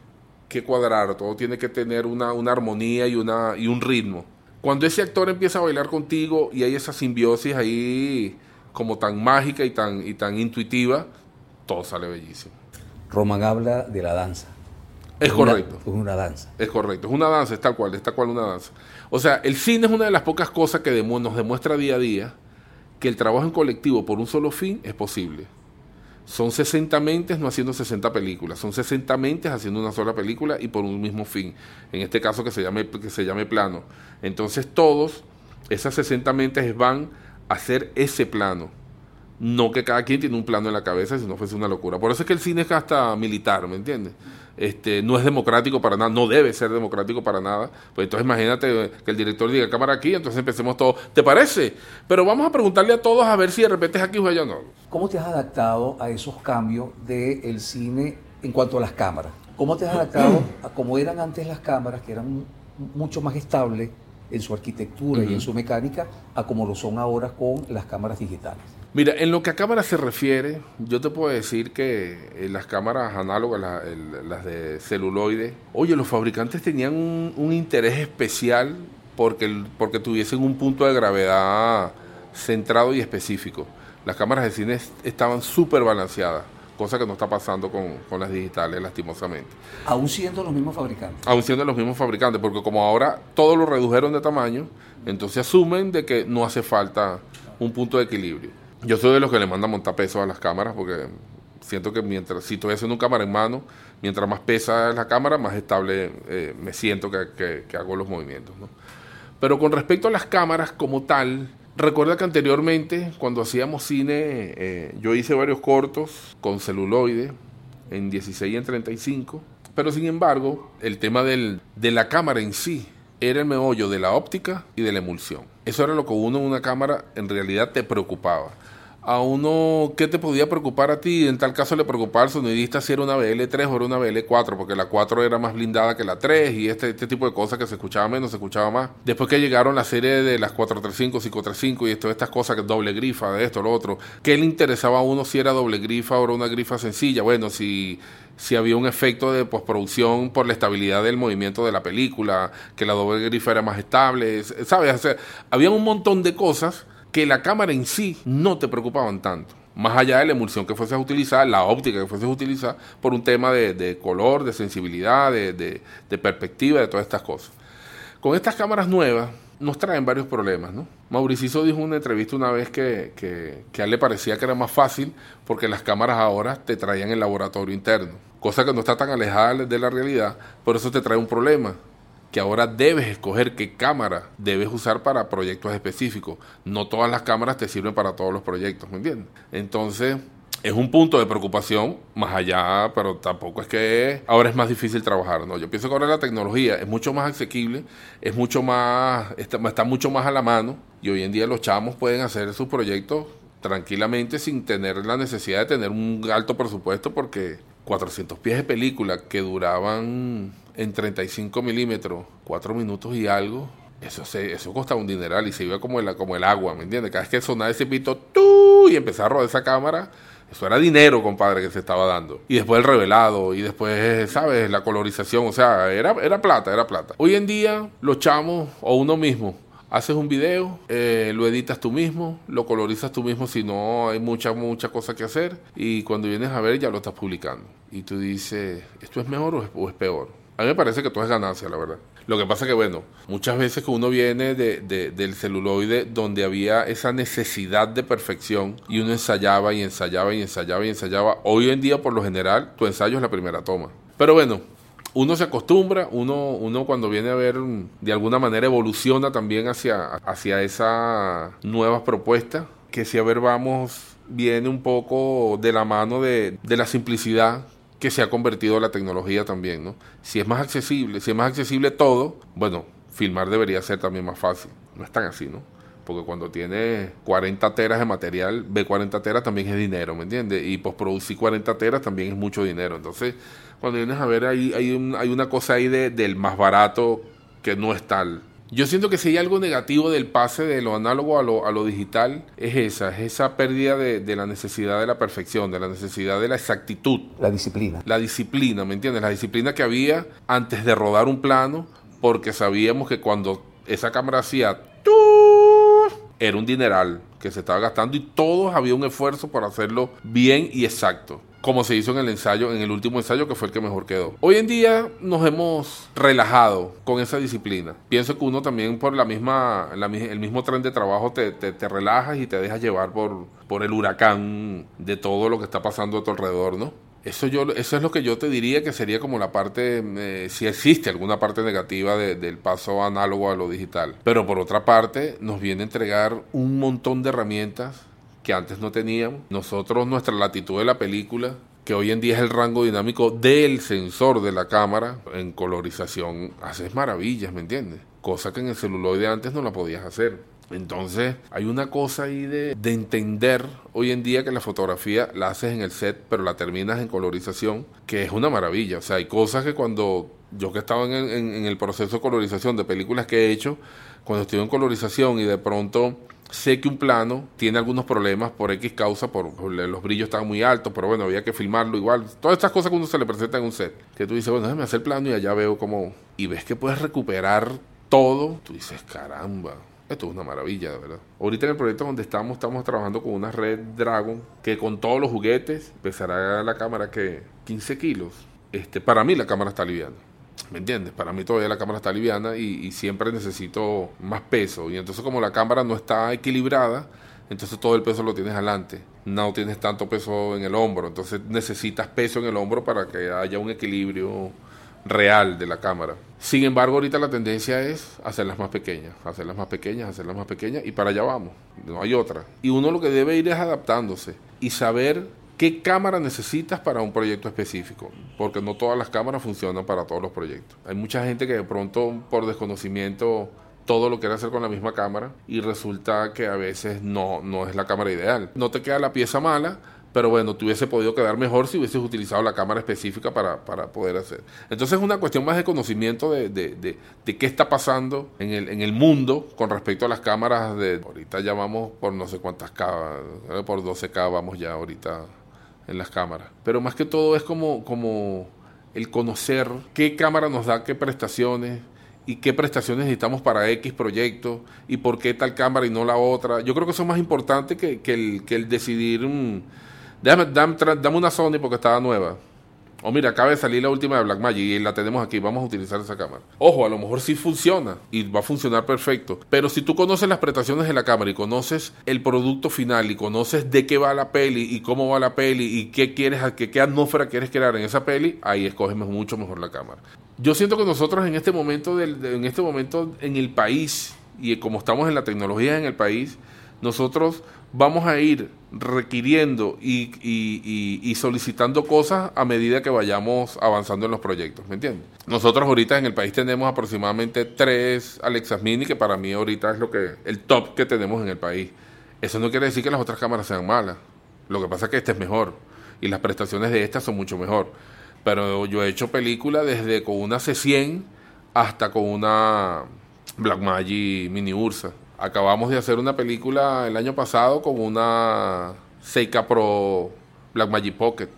cuadrar, todo tiene que tener una, una armonía y, una, y un ritmo. Cuando ese actor empieza a bailar contigo y hay esa simbiosis ahí como tan mágica y tan, y tan intuitiva, todo sale bellísimo. Roman habla de la danza. Es, correcto. es una danza. Es correcto. Es una danza, es tal cual, es tal cual una danza. O sea, el cine es una de las pocas cosas que nos demuestra día a día que el trabajo en colectivo por un solo fin es posible. Son 60 mentes no haciendo 60 películas, son 60 mentes haciendo una sola película y por un mismo fin. En este caso que se llame, que se llame plano. Entonces todos, esas 60 mentes van a hacer ese plano. No que cada quien tiene un plano en la cabeza, si no fuese una locura. Por eso es que el cine es hasta militar, ¿me entiendes? Este, no es democrático para nada, no debe ser democrático para nada. Pues entonces imagínate que el director diga cámara aquí, entonces empecemos todo. ¿Te parece? Pero vamos a preguntarle a todos a ver si de repente es aquí o allá no. ¿Cómo te has adaptado a esos cambios del cine en cuanto a las cámaras? ¿Cómo te has adaptado a cómo eran antes las cámaras, que eran mucho más estables en su arquitectura y en su mecánica, a como lo son ahora con las cámaras digitales? Mira, en lo que a cámaras se refiere, yo te puedo decir que eh, las cámaras análogas, las de celuloide, oye, los fabricantes tenían un, interés especial porque, porque tuviesen un punto de gravedad centrado y específico. Las cámaras de cine estaban súper balanceadas, cosa que no está pasando con, con, las digitales, lastimosamente. Aún siendo los mismos fabricantes. Aún siendo los mismos fabricantes, porque como ahora todos lo redujeron de tamaño, entonces asumen de que no hace falta un punto de equilibrio. Yo soy de los que le manda montapeso a las cámaras porque siento que mientras, si estoy haciendo una cámara en mano, mientras más pesa la cámara, más estable eh, me siento que, hago los movimientos. Pero con respecto a las cámaras como tal, recuerda que anteriormente, cuando hacíamos cine, eh, yo hice varios cortos con celuloide en 16 y en 35, pero sin embargo, el tema del, de la cámara en sí era el meollo de la óptica y de la emulsión. Eso era lo que uno en una cámara en realidad te preocupaba a uno, ¿qué te podía preocupar a ti? En tal caso le preocupaba al sonidista si era una BL3 o era una BL4, porque la 4 era más blindada que la 3 y este, este tipo de cosas que se escuchaba menos, se escuchaba más. Después que llegaron la serie de las 435, 535 y todas estas cosas que doble grifa, de esto, lo otro, ¿qué le interesaba a uno si era doble grifa o era una grifa sencilla? Bueno, si si había un efecto de postproducción por la estabilidad del movimiento de la película, que la doble grifa era más estable, ¿sabes? había un montón de cosas que la cámara en sí no te preocupaban tanto. Más allá de la emulsión que fueses a utilizar, la óptica que fueses a utilizar, por un tema de, color, de sensibilidad, de, perspectiva, de todas estas cosas. Con estas cámaras nuevas nos traen varios problemas, ¿no? Mauricio dijo en una entrevista una vez que, que, que, a él le parecía que era más fácil porque las cámaras ahora te traían el laboratorio interno, cosa que no está tan alejada de la realidad, por eso te trae un problema que ahora debes escoger qué cámara debes usar para proyectos específicos. No todas las cámaras te sirven para todos los proyectos, ¿me entiendes? Entonces, es un punto de preocupación más allá, pero tampoco es que ahora es más difícil trabajar, ¿no? Yo pienso que ahora la tecnología es mucho más asequible, es mucho más, está, está mucho más a la mano y hoy en día los chamos pueden hacer sus proyectos tranquilamente sin tener la necesidad de tener un alto presupuesto porque 400 pies de película que duraban en 35 milímetros, 4 minutos y algo, eso se, eso costaba un dineral y se iba como el, como el agua, ¿me entiendes? Cada vez que sonaba ese pito, ¡tú! y empezaba a rodar esa cámara, eso era dinero, compadre, que se estaba dando. Y después el revelado, y después, ¿sabes? La colorización, o sea, era, era plata, era plata. Hoy en día, los chamos, o uno mismo, haces un video, eh, lo editas tú mismo, lo colorizas tú mismo si no hay mucha, mucha cosa que hacer y cuando vienes a ver ya lo estás publicando. Y tú dices, ¿esto es mejor o es, peor? A mí me parece que todo es ganancia, la verdad. Lo que pasa que, bueno, muchas veces que uno viene de, del celuloide donde había esa necesidad de perfección y uno ensayaba y ensayaba y ensayaba y ensayaba. Hoy en día, por lo general, tu ensayo es la primera toma. Pero bueno, uno se acostumbra, uno, uno cuando viene a ver, de alguna manera evoluciona también hacia, hacia esa nuevas propuestas, que si a ver vamos viene un poco de la mano de, de la simplicidad que se ha convertido la tecnología también, ¿no? Si es más accesible, si es más accesible todo, bueno, filmar debería ser también más fácil. No es tan así, ¿no? Porque cuando tiene 40 teras de material, ve 40 teras también es dinero, ¿me entiendes? Y producir 40 teras también es mucho dinero. Entonces, cuando vienes a ver, hay, hay, hay una cosa ahí de, del más barato que no es tal. Yo siento que si hay algo negativo del pase de lo análogo a lo, a lo digital, es esa, es esa pérdida de, de, la necesidad de la perfección, de la necesidad de la exactitud. La disciplina. La disciplina, ¿me entiendes? La disciplina que había antes de rodar un plano, porque sabíamos que cuando esa cámara hacía era un dineral que se estaba gastando y todos había un esfuerzo por hacerlo bien y exacto como se hizo en el ensayo, en el último ensayo que fue el que mejor quedó. Hoy en día nos hemos relajado con esa disciplina. Pienso que uno también por la misma, el mismo tren de trabajo te, te, relajas y te dejas llevar por, por el huracán de todo lo que está pasando a tu alrededor, ¿no? Eso, yo, eso es lo que yo te diría que sería como la parte, eh, si existe alguna parte negativa del paso análogo a lo digital. Pero por otra parte, nos viene a entregar un montón de herramientas que antes no teníamos. Nosotros, nuestra latitud de la película, que hoy en día es el rango dinámico del sensor de la cámara, en colorización, haces maravillas, ¿me entiendes? Cosa que en el celuloide antes no la podías hacer. Entonces, hay una cosa ahí de, de, entender hoy en día que la fotografía la haces en el set, pero la terminas en colorización, que es una maravilla. O sea, hay cosas que cuando yo que estaba en el, en el proceso de colorización de películas que he hecho, cuando estoy en colorización y de pronto Sé que un plano tiene algunos problemas por X causa, por, los brillos estaban muy altos, pero bueno, había que filmarlo igual. Todas estas cosas que uno se le presenta en un set. Que tú dices, bueno, déjame hacer el plano y allá veo como... Y ves que puedes recuperar todo. Tú dices, caramba, esto es una maravilla, de verdad. Ahorita en el proyecto donde estamos, estamos trabajando con una red Dragon que con todos los juguetes pesará la cámara que 15 kilos. Este, para mí la cámara está liviana. ¿Me entiendes? Para mí todavía la cámara está liviana y, siempre necesito más peso. Y entonces como la cámara no está equilibrada, entonces todo el peso lo tienes adelante. No tienes tanto peso en el hombro. Entonces necesitas peso en el hombro para que haya un equilibrio real de la cámara. Sin embargo, ahorita la tendencia es hacerlas más pequeñas, hacerlas más pequeñas, hacerlas más pequeñas y para allá vamos. No hay otra. Y uno lo que debe ir es adaptándose y saber ¿Qué cámara necesitas para un proyecto específico? Porque no todas las cámaras funcionan para todos los proyectos. Hay mucha gente que de pronto por desconocimiento todo lo quiere hacer con la misma cámara y resulta que a veces no, no es la cámara ideal. No te queda la pieza mala, pero bueno, te hubiese podido quedar mejor si hubieses utilizado la cámara específica para, para poder hacer. Entonces es una cuestión más de conocimiento de, de, de, qué está pasando en el, en el mundo con respecto a las cámaras de... Ahorita ya vamos por no sé cuántas K, por 12K vamos ya ahorita en las cámaras. Pero más que todo es como, como el conocer qué cámara nos da qué prestaciones y qué prestaciones necesitamos para X proyecto y por qué tal cámara y no la otra. Yo creo que eso es más importante que, que, el, que el decidir, mm, dame, dame una Sony porque estaba nueva o mira, acaba de salir la última de Blackmagic y la tenemos aquí, vamos a utilizar esa cámara. Ojo, a lo mejor sí funciona y va a funcionar perfecto. Pero si tú conoces las prestaciones de la cámara y conoces el producto final y conoces de qué va la peli y cómo va la peli y qué quieres, qué, qué atmósfera quieres crear en esa peli, ahí escoges mucho mejor la cámara. Yo siento que nosotros en este momento, del, en este momento en el país y como estamos en la tecnología en el país, nosotros vamos a ir requiriendo y, solicitando cosas a medida que vayamos avanzando en los proyectos, ¿me entiendes? Nosotros ahorita en el país tenemos aproximadamente tres Alexas Mini, que para mí ahorita es lo que el top que tenemos en el país. Eso no quiere decir que las otras cámaras sean malas. Lo que pasa es que esta es mejor y las prestaciones de esta son mucho mejor. Pero yo he hecho películas desde con una C100 hasta con una Blackmagic Mini Ursa. Acabamos de hacer una película el año pasado con una Seika Pro Blackmagic Pocket,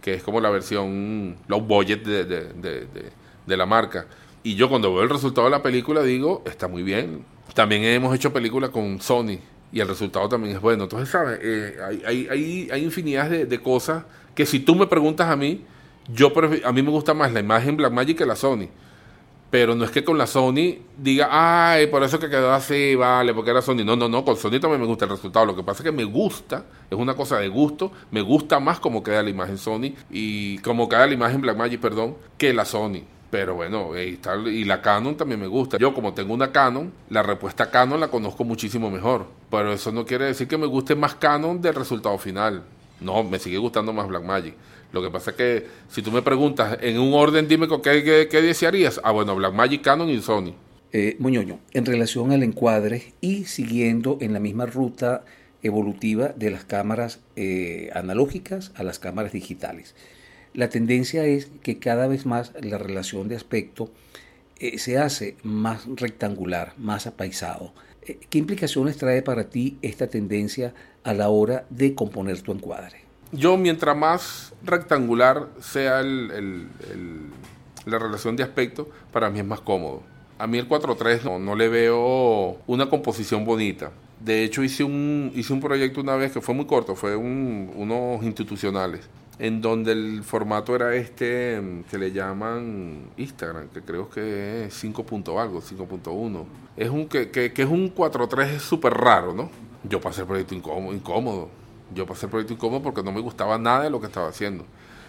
que es como la versión low budget de, de, la marca. Y yo cuando veo el resultado de la película digo, está muy bien. También hemos hecho películas con Sony y el resultado también es bueno. Entonces, ¿sabes? Eh, hay, hay, hay, hay, infinidad de, cosas que si tú me preguntas a mí, yo a mí me gusta más la imagen Blackmagic que la Sony. Pero no es que con la Sony diga, ay, por eso que quedó así, vale, porque era Sony. No, no, no, con Sony también me gusta el resultado. Lo que pasa es que me gusta, es una cosa de gusto, me gusta más como queda la imagen Sony y como queda la imagen Blackmagic, perdón, que la Sony. Pero bueno, y la Canon también me gusta. Yo como tengo una Canon, la respuesta Canon la conozco muchísimo mejor. Pero eso no quiere decir que me guste más Canon del resultado final. No, me sigue gustando más Blackmagic. Lo que pasa es que si tú me preguntas en un orden, dime qué, qué, desearías. Ah, bueno, Blackmagic, Canon y Sony. Eh, Moñoño, en relación al encuadre y siguiendo en la misma ruta evolutiva de las cámaras eh, analógicas a las cámaras digitales. La tendencia es que cada vez más la relación de aspecto eh, se hace más rectangular, más apaisado. Eh, ¿Qué implicaciones trae para ti esta tendencia a la hora de componer tu encuadre? Yo, mientras más rectangular sea el, la relación de aspecto, para mí es más cómodo. A mí el 4.3 no, no le veo una composición bonita. De hecho, hice un, hice un proyecto una vez que fue muy corto, fue unos institucionales, en donde el formato era este que le llaman Instagram, que creo que es 5. algo, 5.1. Es un que, que, es un 4.3 súper raro, ¿no? Yo pasé el proyecto incómodo, incómodo. Yo pasé el proyecto incómodo porque no me gustaba nada de lo que estaba haciendo.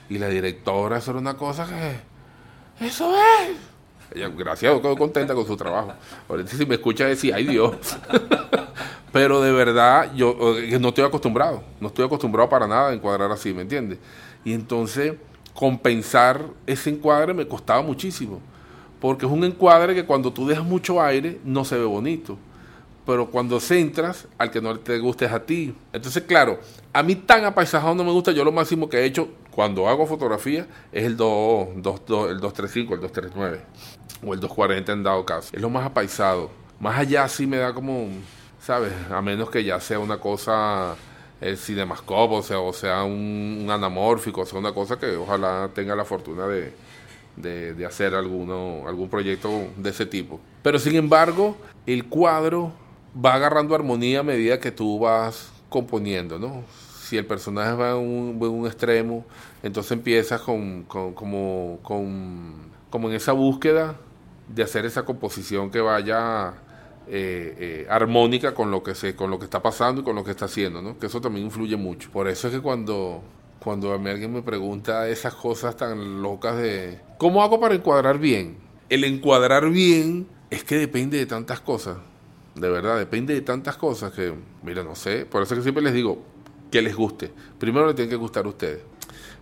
Y la directora, eso era una cosa que... Eso es ella, gracias, quedo contenta con su trabajo. Ahorita si me escucha decir, ay Dios. Pero de verdad, yo no estoy acostumbrado. No estoy acostumbrado para nada a encuadrar así, ¿me entiendes? Y entonces, compensar ese encuadre me costaba muchísimo. Porque es un encuadre que cuando tú dejas mucho aire, no se ve bonito pero cuando centras, al que no te guste es a ti. Entonces, claro, a mí tan apaisajado no me gusta. Yo lo máximo que he hecho cuando hago fotografía es el, 2, el 235, el 239 o el 240 en dado caso. Es lo más apaisado. Más allá sí me da como, ¿sabes? A menos que ya sea una cosa el cinemascope, o sea, o sea un, anamórfico, o sea, una cosa que ojalá tenga la fortuna de, de, de, hacer alguno, algún proyecto de ese tipo. Pero sin embargo, el cuadro va agarrando armonía a medida que tú vas componiendo, ¿no? Si el personaje va en un, extremo, entonces empiezas con, como, como en esa búsqueda de hacer esa composición que vaya eh, eh, armónica con lo que se, con lo que está pasando y con lo que está haciendo, ¿no? Que eso también influye mucho. Por eso es que cuando cuando a mí alguien me pregunta esas cosas tan locas de ¿cómo hago para encuadrar bien? El encuadrar bien es que depende de tantas cosas de verdad, depende de tantas cosas que, mira, no sé, por eso que siempre les digo que les guste. Primero le tienen que gustar a ustedes.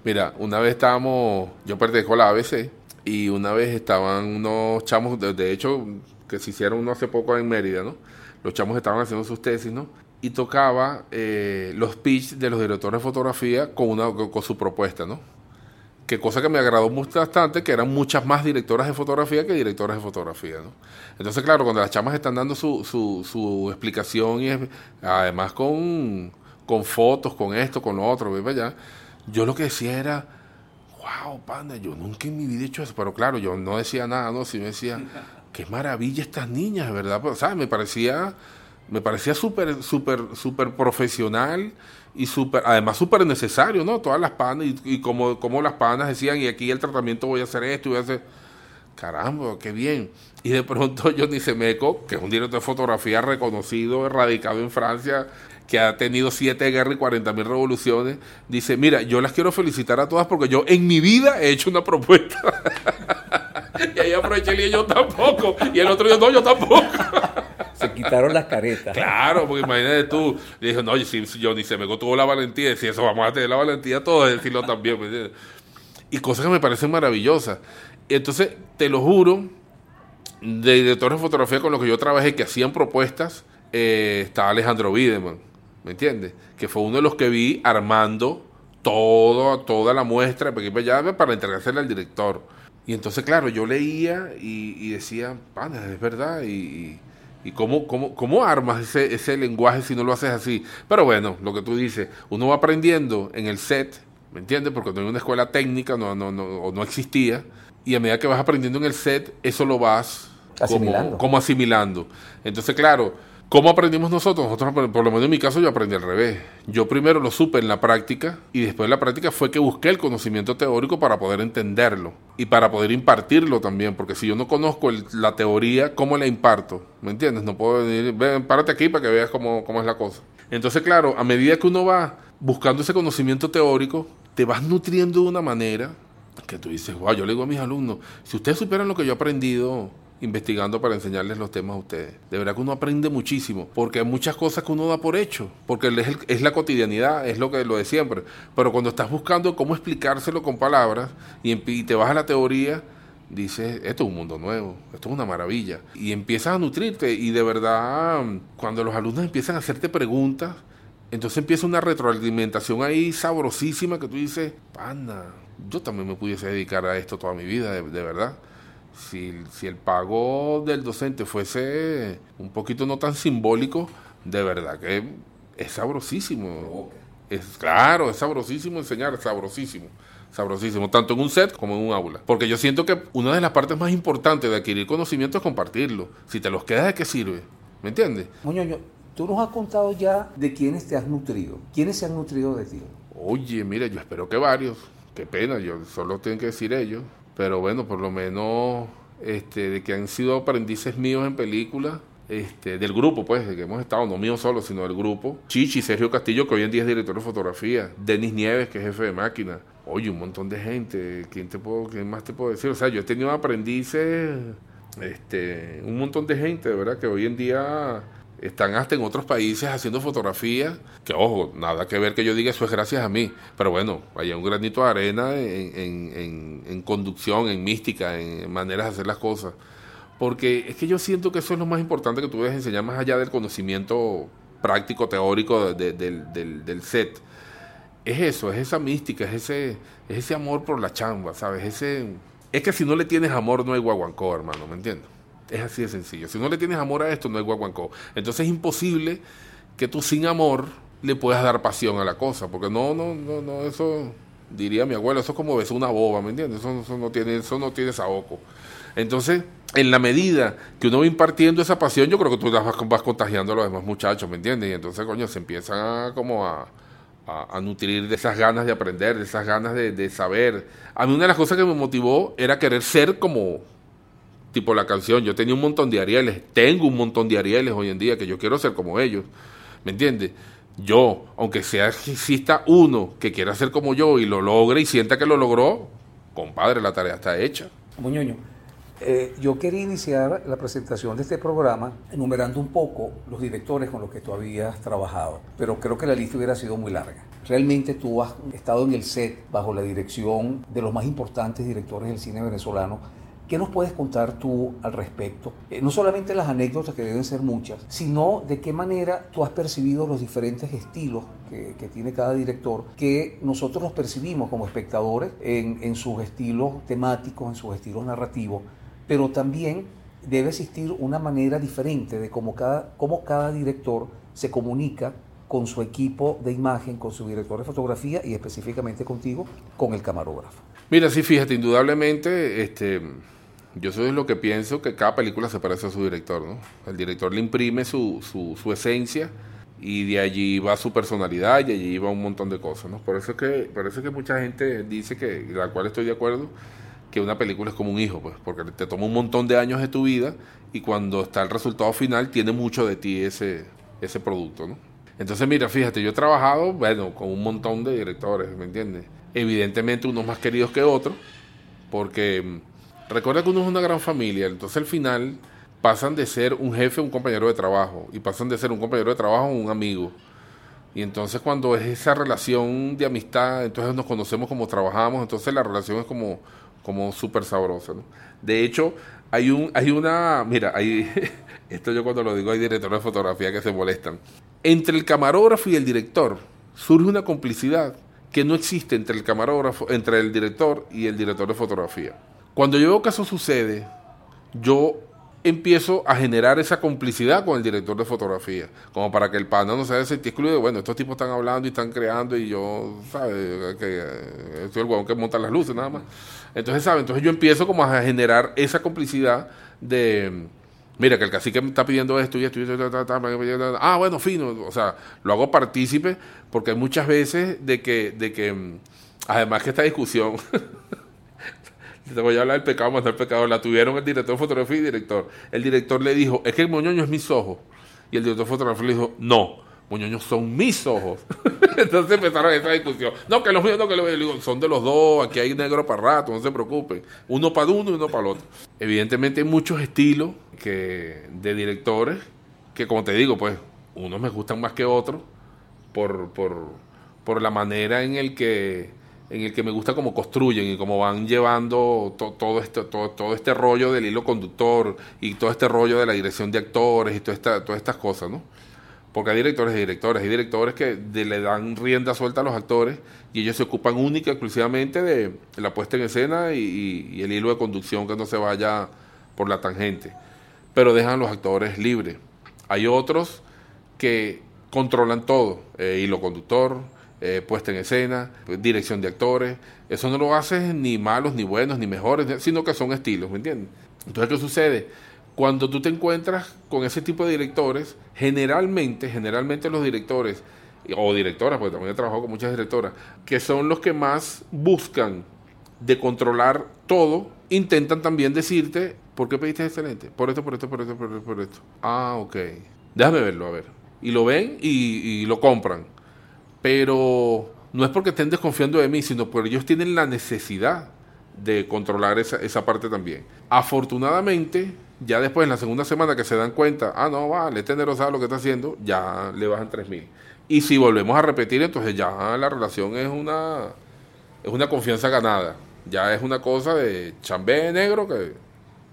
Mira, una vez estábamos, yo pertenezco a la ABC y una vez estaban unos chamos, de, hecho, que se hicieron uno hace poco en Mérida, ¿no? Los chamos estaban haciendo sus tesis, ¿no? Y tocaba eh, los pitch de los directores de fotografía con, una, con su propuesta, ¿no? Que cosa que me agradó bastante, que eran muchas más directoras de fotografía que directoras de fotografía. ¿no? Entonces, claro, cuando las chamas están dando su, su, su explicación y además con, con fotos, con esto, con lo otro, allá, yo lo que decía era, wow, panda, yo nunca en mi vida he hecho eso, pero claro, yo no decía nada, ¿no? Sí me decía, qué maravilla estas niñas, ¿verdad? Pero, ¿sabes? Me parecía, me parecía súper, súper, súper profesional y super, además súper necesario, ¿no? Todas las panas, y, como, como las panas decían, y aquí el tratamiento voy a hacer esto, y voy a hacer, caramba, qué bien. Y de pronto Johnny Semeco, que es un director de fotografía reconocido, radicado en Francia, que ha tenido siete guerras y cuarenta mil revoluciones, dice, mira, yo las quiero felicitar a todas porque yo en mi vida he hecho una propuesta. y ahí aproveché y yo tampoco. Y el otro día, no, yo tampoco quitaron las caretas. Claro, porque imagínate tú. Y dijo, no, si yo ni se me tuvo la valentía, de eso vamos a tener la valentía todos de decirlo también. Y cosas que me parecen maravillosas. Entonces, te lo juro, de directores de fotografía con los que yo trabajé que hacían propuestas, eh, estaba Alejandro Wiedemann, ¿me entiendes? Que fue uno de los que vi armando todo, toda la muestra de para entregársela al director. Y entonces, claro, yo leía y, decía, es verdad, y, ¿Y cómo, cómo, cómo armas ese, ese lenguaje si no lo haces así? Pero bueno, lo que tú dices, uno va aprendiendo en el set, ¿me entiendes? Porque no hay una escuela técnica, no, no, no, no existía. Y a medida que vas aprendiendo en el set, eso lo vas asimilando. como asimilando. Entonces, claro, ¿Cómo aprendimos nosotros? Nosotros, por lo menos en mi caso, yo aprendí al revés. Yo primero lo supe en la práctica y después de la práctica fue que busqué el conocimiento teórico para poder entenderlo y para poder impartirlo también, porque si yo no conozco la teoría, ¿cómo la imparto? ¿Me entiendes? No puedo decir, ven, párate aquí para que veas cómo, cómo es la cosa. Entonces, claro, a medida que uno va buscando ese conocimiento teórico, te vas nutriendo de una manera que tú dices, wow, yo le digo a mis alumnos, si ustedes supieran lo que yo he aprendido investigando para enseñarles los temas a ustedes. De verdad que uno aprende muchísimo, porque hay muchas cosas que uno da por hecho, porque es, la cotidianidad, es lo que lo de siempre. Pero cuando estás buscando cómo explicárselo con palabras y, y te vas a la teoría, dices, esto es un mundo nuevo, esto es una maravilla. Y empiezas a nutrirte y de verdad, cuando los alumnos empiezan a hacerte preguntas, entonces empieza una retroalimentación ahí sabrosísima que tú dices, pana, yo también me pudiese dedicar a esto toda mi vida, de, verdad. Si, si, el pago del docente fuese un poquito no tan simbólico, de verdad que es sabrosísimo. Es claro, es sabrosísimo enseñar, sabrosísimo. Sabrosísimo, tanto en un set como en un aula. Porque yo siento que una de las partes más importantes de adquirir conocimiento es compartirlo. Si te los quedas, ¿de qué sirve? ¿Me entiendes? Moñoño, tú nos has contado ya de quiénes te has nutrido. ¿Quiénes se han nutrido de ti? Oye, mira, yo espero que varios qué pena, yo solo tengo que decir ellos, pero bueno, por lo menos este, de que han sido aprendices míos en películas, este, del grupo, pues, de que hemos estado, no mío solo, sino del grupo. Chichi, Sergio Castillo, que hoy en día es director de fotografía. Denis Nieves, que es jefe de máquina. Oye, un montón de gente. ¿Quién, te puedo, quién más te puedo decir? O sea, yo he tenido aprendices, este, un montón de gente, de verdad, que hoy en día están hasta en otros países haciendo fotografías, que ojo, nada que ver que yo diga eso es gracias a mí, pero bueno, hay un granito de arena en, conducción, en mística, en maneras de hacer las cosas, porque es que yo siento que eso es lo más importante que tú debes enseñar más allá del conocimiento práctico, teórico del, set. Es eso, es esa mística, es ese, es ese amor por la chamba, ¿sabes? Ese, es que si no le tienes amor no hay guaguancó, hermano, ¿me entiendes? Es así de sencillo. Si no le tienes amor a esto, no hay guaguancó. Entonces es imposible que tú sin amor le puedas dar pasión a la cosa, porque no, no, no, no, eso diría mi abuelo, eso es como besar una boba, ¿me entiendes? Eso, no tiene, eso no tiene saoco. Entonces, en la medida que uno va impartiendo esa pasión, yo creo que tú vas, vas contagiando a los demás muchachos, ¿me entiendes? Y entonces, coño, se empiezan a, como a, a, nutrir de esas ganas de aprender, de esas ganas de saber. A mí una de las cosas que me motivó era querer ser como, tipo la canción, yo tenía un montón de Arieles, tengo un montón de Arieles hoy en día que yo quiero ser como ellos, ¿me entiendes? Yo, aunque sea que exista uno que quiera ser como yo y lo logre y sienta que lo logró, compadre, la tarea está hecha. Muñoño, eh, yo quería iniciar la presentación de este programa enumerando un poco los directores con los que tú habías trabajado, pero creo que la lista hubiera sido muy larga. Realmente tú has estado en el set bajo la dirección de los más importantes directores del cine venezolano ¿Qué nos puedes contar tú al respecto? Eh, no solamente las anécdotas, que deben ser muchas, sino de qué manera tú has percibido los diferentes estilos que, tiene cada director, que nosotros los percibimos como espectadores en, sus estilos temáticos, en sus estilos narrativos, pero también debe existir una manera diferente de cómo cada, cómo cada director se comunica con su equipo de imagen, con su director de fotografía y específicamente contigo, con el camarógrafo. Mira, sí, fíjate, indudablemente, este yo soy lo que pienso que cada película se parece a su director, ¿no? El director le imprime su, su, su esencia y de allí va su personalidad y allí va un montón de cosas, ¿no? Por eso es que, por eso que mucha gente dice que, la cual estoy de acuerdo, que una película es como un hijo, pues, porque te toma un montón de años de tu vida y cuando está el resultado final tiene mucho de ti ese, ese producto, ¿no? Entonces, mira, fíjate, yo he trabajado, bueno, con un montón de directores, ¿me entiendes? Evidentemente unos más queridos que otros, porque Recuerda que uno es una gran familia, entonces al final pasan de ser un jefe a un compañero de trabajo y pasan de ser un compañero de trabajo a un amigo. Y entonces cuando es esa relación de amistad, entonces nos conocemos como trabajamos, entonces la relación es como, como súper sabrosa. De hecho, hay, un, hay una, mira, hay, esto yo cuando lo digo hay directores de fotografía que se molestan. Entre el camarógrafo y el director surge una complicidad que no existe entre el camarógrafo, entre el director y el director de fotografía. Cuando yo veo que eso sucede, yo empiezo a generar esa complicidad con el director de fotografía, como para que el pana no se sentido excluido. Bueno, estos tipos están hablando y están creando y yo, ¿sabes? Que eh, estoy el huevón que monta las luces nada más. Entonces, ¿sabes? Entonces yo empiezo como a generar esa complicidad de, mira, que el cacique me está pidiendo esto y esto y esto, ah, bueno, fino. O sea, lo hago partícipe porque hay muchas veces de que, de que, además que esta discusión... te voy a hablar del pecado más del pecado. La tuvieron el director de fotografía y director. El director le dijo, es que el moñoño es mis ojos. Y el director de fotografía le dijo, no, Muñoño son mis ojos. Entonces empezaron esa discusión. No, que los míos, no, que los míos. son de los dos, aquí hay negro para rato, no se preocupen. Uno para uno y uno para el otro. Evidentemente hay muchos estilos que, de directores que, como te digo, pues, unos me gustan más que otros por, por, por la manera en el que en el que me gusta cómo construyen y cómo van llevando todo, este, todo, todo, este rollo del hilo conductor y todo este rollo de la dirección de actores y toda todas estas cosas, ¿no? Porque hay directores y directores, hay directores que le dan rienda suelta a los actores y ellos se ocupan única exclusivamente de la puesta en escena y, el hilo de conducción que no se vaya por la tangente, pero dejan a los actores libres. Hay otros que controlan todo, eh, hilo conductor, eh, puesta en escena, dirección de actores. Eso no lo hace ni malos, ni buenos, ni mejores, sino que son estilos, ¿me entiendes? Entonces, ¿qué sucede? Cuando tú te encuentras con ese tipo de directores, generalmente, generalmente los directores, o directoras, porque también he trabajado con muchas directoras, que son los que más buscan de controlar todo, intentan también decirte, ¿por qué pediste excelente? Por esto, por esto, por esto, por esto, por esto. Ah, ok. Déjame verlo, a ver. Y lo ven y, lo compran. Pero no es porque estén desconfiando de mí, sino porque ellos tienen la necesidad de controlar esa, esa parte también. Afortunadamente, ya después, en la segunda semana que se dan cuenta, ah, no, vale, este negro sabe lo que está haciendo, ya le bajan 3 mil. Y si volvemos a repetir, entonces ya la relación es una, es una confianza ganada. Ya es una cosa de chambé negro que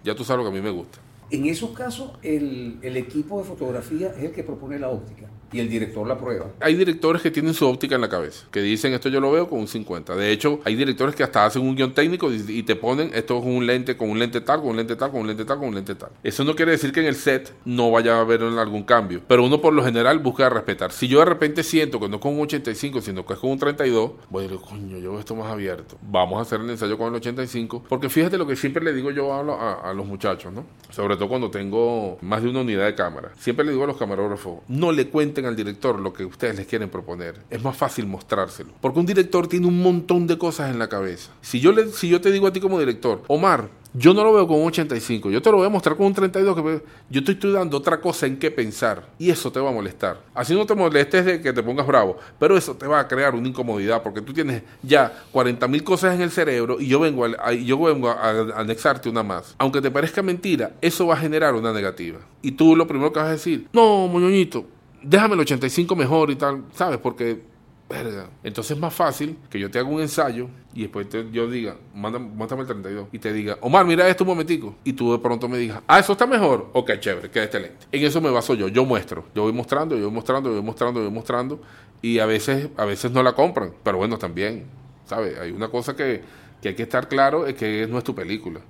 ya tú sabes lo que a mí me gusta. En esos casos, el, el equipo de fotografía es el que propone la óptica y el director la prueba. Hay directores que tienen su óptica en la cabeza, que dicen esto yo lo veo con un 50. De hecho, hay directores que hasta hacen un guion técnico y, te ponen esto con un lente, con un lente tal, con un lente tal, con un lente tal, con un lente tal. Eso no quiere decir que en el set no vaya a haber algún cambio, pero uno por lo general busca respetar. Si yo de repente siento que no es con un 85, sino que es con un 32, voy a decir, coño, yo veo esto más abierto. Vamos a hacer el ensayo con el 85, porque fíjate lo que siempre le digo yo a, a los muchachos, ¿no? Sobre todo cuando tengo más de una unidad de cámara. Siempre le digo a los camarógrafos, no le cuenten al director lo que ustedes les quieren proponer. Es más fácil mostrárselo. Porque un director tiene un montón de cosas en la cabeza. Si yo, le, si yo te digo a ti como director, Omar, yo no lo veo con un 85, yo te lo voy a mostrar con un 32, que yo te estoy dando otra cosa en qué pensar y eso te va a molestar. Así no te molestes de que te pongas bravo, pero eso te va a crear una incomodidad porque tú tienes ya 40 mil cosas en el cerebro y yo vengo, a, yo vengo a, a, anexarte una más. Aunque te parezca mentira, eso va a generar una negativa. Y tú lo primero que vas a decir, no, moñoñito, déjame el 85 mejor y tal, ¿sabes? Porque, verga. Entonces es más fácil que yo te haga un ensayo y después yo diga, mándame, el 32 y te diga, Omar, mira esto un momentico. Y tú de pronto me digas, ah, eso está mejor. Ok, chévere, queda excelente. En eso me baso yo, yo muestro. Yo voy mostrando, yo voy mostrando, yo voy mostrando, yo voy mostrando. Y a veces, a veces no la compran. Pero bueno, también, ¿sabes? Hay una cosa que, que hay que estar claro, es que no es tu película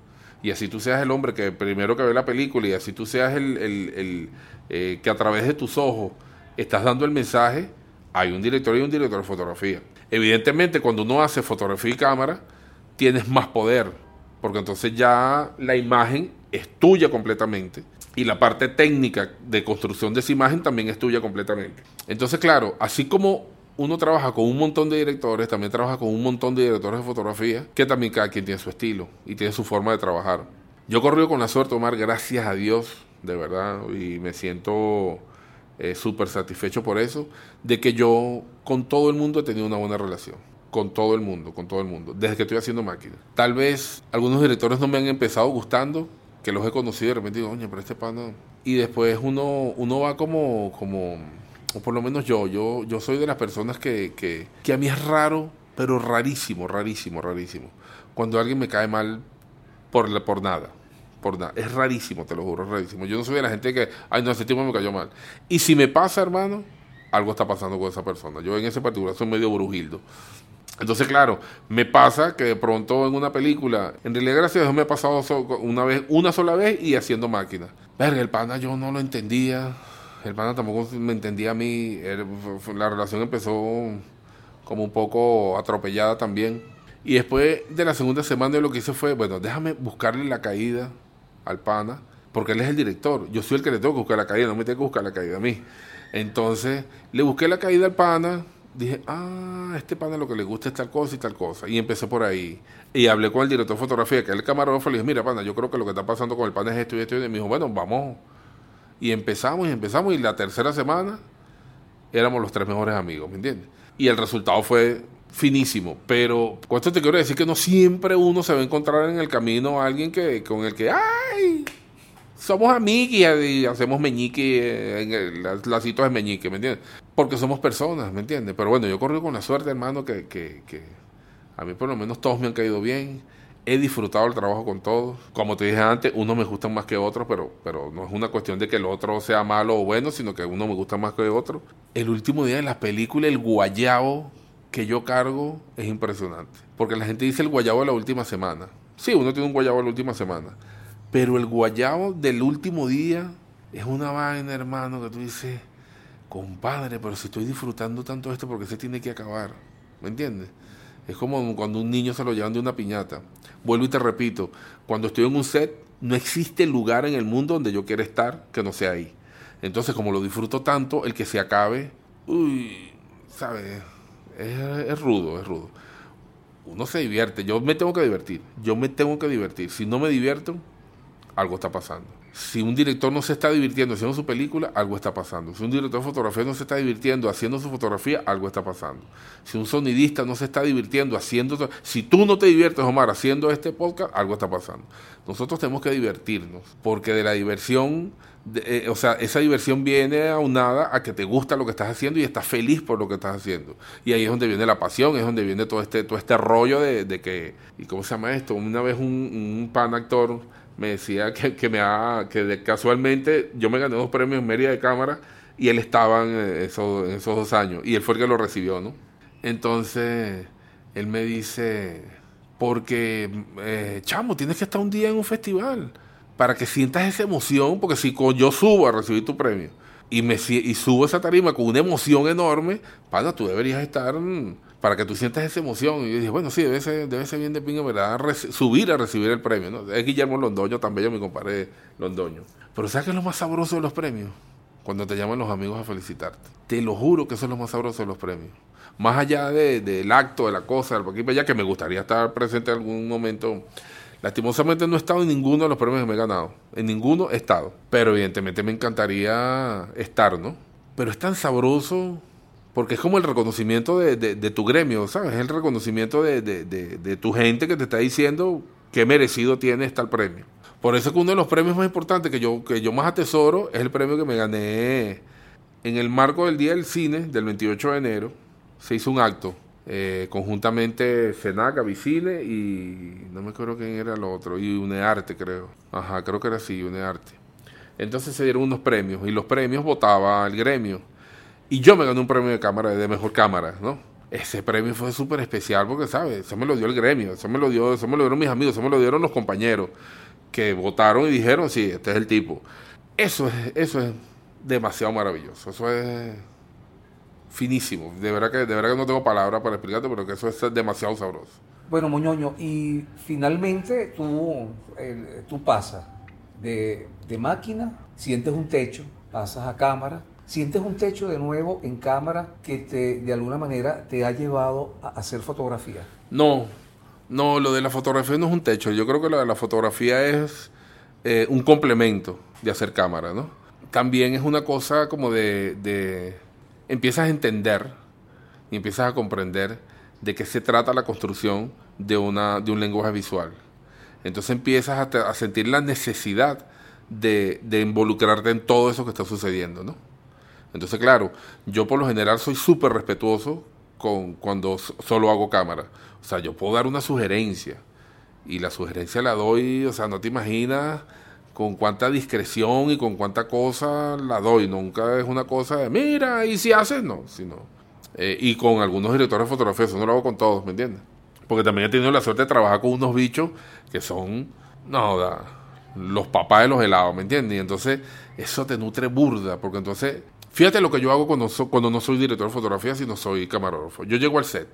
y así tú seas el hombre que primero que ve la película y así tú seas el, el, eh, que a través de tus ojos estás dando el mensaje, hay un director y un director de fotografía. Evidentemente, cuando uno hace fotografía y cámara, tienes más poder, porque entonces ya la imagen es tuya completamente y la parte técnica de construcción de esa imagen también es tuya completamente. Entonces, claro, así como uno trabaja con un montón de directores, también trabaja con un montón de directores de fotografía, que también cada quien tiene su estilo y tiene su forma de trabajar. Yo corrido con la suerte, Omar, gracias a Dios, de verdad, y me siento eh, súper satisfecho por eso, de que yo con todo el mundo he tenido una buena relación. Con todo el mundo, con todo el mundo, desde que estoy haciendo máquina. Tal vez algunos directores no me han empezado gustando, que los he conocido y de repente digo, oye, pero este pana. Y después uno, uno va como, como o por lo menos yo, yo, yo soy de las personas que, que, que a mí es raro, pero rarísimo, rarísimo, rarísimo. Cuando alguien me cae mal por, por nada. Por nada. Es rarísimo, te lo juro, es rarísimo. Yo no soy de la gente que, ay, no, ese tipo me cayó mal. Y si me pasa, hermano, algo está pasando con esa persona. Yo en ese particular soy medio brujildo. Entonces, claro, me pasa que de pronto en una película, en realidad gracias a Dios me ha pasado una vez, una sola vez y haciendo máquina. Verga, el pana yo no lo entendía el pana tampoco me entendía a mí. la relación empezó como un poco atropellada también. Y después de la segunda semana lo que hice fue, bueno, déjame buscarle la caída al pana, porque él es el director. Yo soy el que le tengo que buscar la caída, no me tengo que buscar la caída a mí. Entonces, le busqué la caída al pana, dije, ah, este pana lo que le gusta es tal cosa y tal cosa. Y empecé por ahí. Y hablé con el director de fotografía, que es el camarógrafo, le dije, mira, pana, yo creo que lo que está pasando con el pana es esto y esto. Y me dijo, bueno, vamos y empezamos y empezamos y la tercera semana éramos los tres mejores amigos, ¿me entiendes? Y el resultado fue finísimo, pero con esto te quiero decir que no siempre uno se va a encontrar en el camino a alguien que, con el que, ¡ay! Somos amigos y hacemos meñique en el, las lacitos de meñique, ¿me entiendes? Porque somos personas, ¿me entiendes? Pero bueno, yo corro con la suerte, hermano, que, que, que a mí por lo menos todos me han caído bien He disfrutado el trabajo con todos. Como te dije antes, unos me gustan más que otros, pero, pero no es una cuestión de que el otro sea malo o bueno, sino que uno me gusta más que otro. El último día de la película, el guayabo que yo cargo es impresionante. Porque la gente dice el guayabo de la última semana. Sí, uno tiene un guayabo de la última semana. Pero el guayabo del último día es una vaina, hermano, que tú dices, compadre, pero si estoy disfrutando tanto esto, porque se tiene que acabar? ¿Me entiendes? Es como cuando un niño se lo llevan de una piñata. Vuelvo y te repito, cuando estoy en un set, no existe lugar en el mundo donde yo quiera estar que no sea ahí. Entonces, como lo disfruto tanto, el que se acabe, uy, ¿sabes? Es, rudo, es rudo. Uno se divierte, yo me tengo que divertir, yo me tengo que divertir. Si no me divierto, algo está pasando si un director no se está divirtiendo haciendo su película, algo está pasando. Si un director de fotografía no se está divirtiendo haciendo su fotografía, algo está pasando. Si un sonidista no se está divirtiendo haciendo... Si tú no te diviertes, Omar, haciendo este podcast, algo está pasando. Nosotros tenemos que divertirnos, porque de la diversión, eh, o sea, esa diversión viene aunada a que te gusta lo que estás haciendo y estás feliz por lo que estás haciendo. Y ahí es donde viene la pasión, es donde viene todo este, todo este rollo de, que... ¿Y cómo se llama esto? Una vez un, un pan actor me decía que, me ha, que casualmente yo me gané dos premios en Mérida de Cámara y él estaba en esos, en esos dos años y él fue el que lo recibió, ¿no? Entonces él me dice, porque, eh, chamo, tienes que estar un día en un festival para que sientas esa emoción, porque si yo subo a recibir tu premio y, me, y subo esa tarima con una emoción enorme, pana, tú deberías estar para que tú sientas esa emoción. Y yo dije, bueno, sí, debe ser, debe ser bien de pinga, ¿verdad? subir a recibir el premio, ¿no? Es Guillermo Londoño, también yo me comparé Londoño. Pero ¿sabes qué es lo más sabroso de los premios? Cuando te llaman los amigos a felicitarte. Te lo juro que eso es lo más sabroso de los premios. Más allá del acto, de la cosa, del aquí allá, que me gustaría estar presente en algún momento. Lastimosamente no he estado en ninguno de los premios que me he ganado. En ninguno he estado. Pero evidentemente me encantaría estar, ¿no? Pero es tan sabroso porque es como el reconocimiento de, tu gremio, ¿sabes? Es el reconocimiento de, tu gente que te está diciendo qué merecido tiene tal premio. Por eso que uno de los premios más importantes que yo, que yo más atesoro es el premio que me gané en el marco del Día del Cine del 28 de enero. Se hizo un acto eh, conjuntamente Senaca, Vicine y no me acuerdo quién era el otro, y Unearte creo. Ajá, creo que era así, Unearte. Entonces se dieron unos premios y los premios votaba el gremio. Y yo me gané un premio de cámara, de mejor cámara, ¿no? Ese premio fue súper especial porque, ¿sabes? Eso me lo dio el gremio, eso me lo, dio, eso me lo dieron mis amigos, eso me lo dieron los compañeros que votaron y dijeron, sí, este es el tipo. Eso es, eso es demasiado maravilloso, eso es finísimo. De verdad que, de verdad que no tengo palabras para explicarte, pero que eso es demasiado sabroso. Bueno, Moñoño, y finalmente tú, tú pasas de, de máquina, sientes un techo, pasas a cámara, sientes un techo de nuevo en cámara que te, de alguna manera te ha llevado a hacer fotografía. No, no, lo de la fotografía no es un techo. Yo creo que lo de la fotografía es eh, un complemento de hacer cámara, ¿no? También es una cosa como de, de, empiezas a entender y empiezas a comprender de qué se trata la construcción de, una, de un lenguaje visual. Entonces empiezas a, a sentir la necesidad de, de involucrarte en todo eso que está sucediendo, ¿no? Entonces, claro, yo por lo general soy súper respetuoso con cuando solo hago cámara. O sea, yo puedo dar una sugerencia y la sugerencia la doy, o sea, no te imaginas con cuánta discreción y con cuánta cosa la doy. Nunca es una cosa de, mira, y si haces, no, sino... Eh, y con algunos directores de fotografía, eso no lo hago con todos, ¿me entiendes? Porque también he tenido la suerte de trabajar con unos bichos que son, no, los papás de los helados, ¿me entiendes? Y entonces eso te nutre burda, porque entonces Fíjate lo que yo hago cuando, cuando no soy director de fotografía, sino soy camarógrafo. Yo llego al set,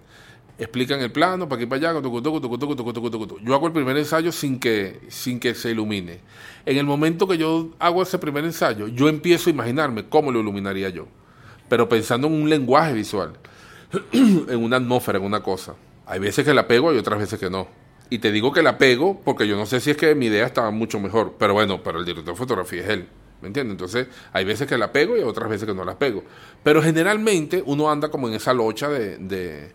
explican el plano, para aquí para allá, yo hago el primer ensayo sin que, sin que se ilumine. En el momento que yo hago ese primer ensayo, yo empiezo a imaginarme cómo lo iluminaría yo, pero pensando en un lenguaje visual, en una atmósfera, en una cosa. Hay veces que la pego y otras veces que no. Y te digo que la pego porque yo no sé si es que mi idea estaba mucho mejor, pero bueno, pero el director de fotografía es él. ¿Me entiendes? Entonces, hay veces que la pego y otras veces que no la pego. Pero generalmente uno anda como en esa locha de, de,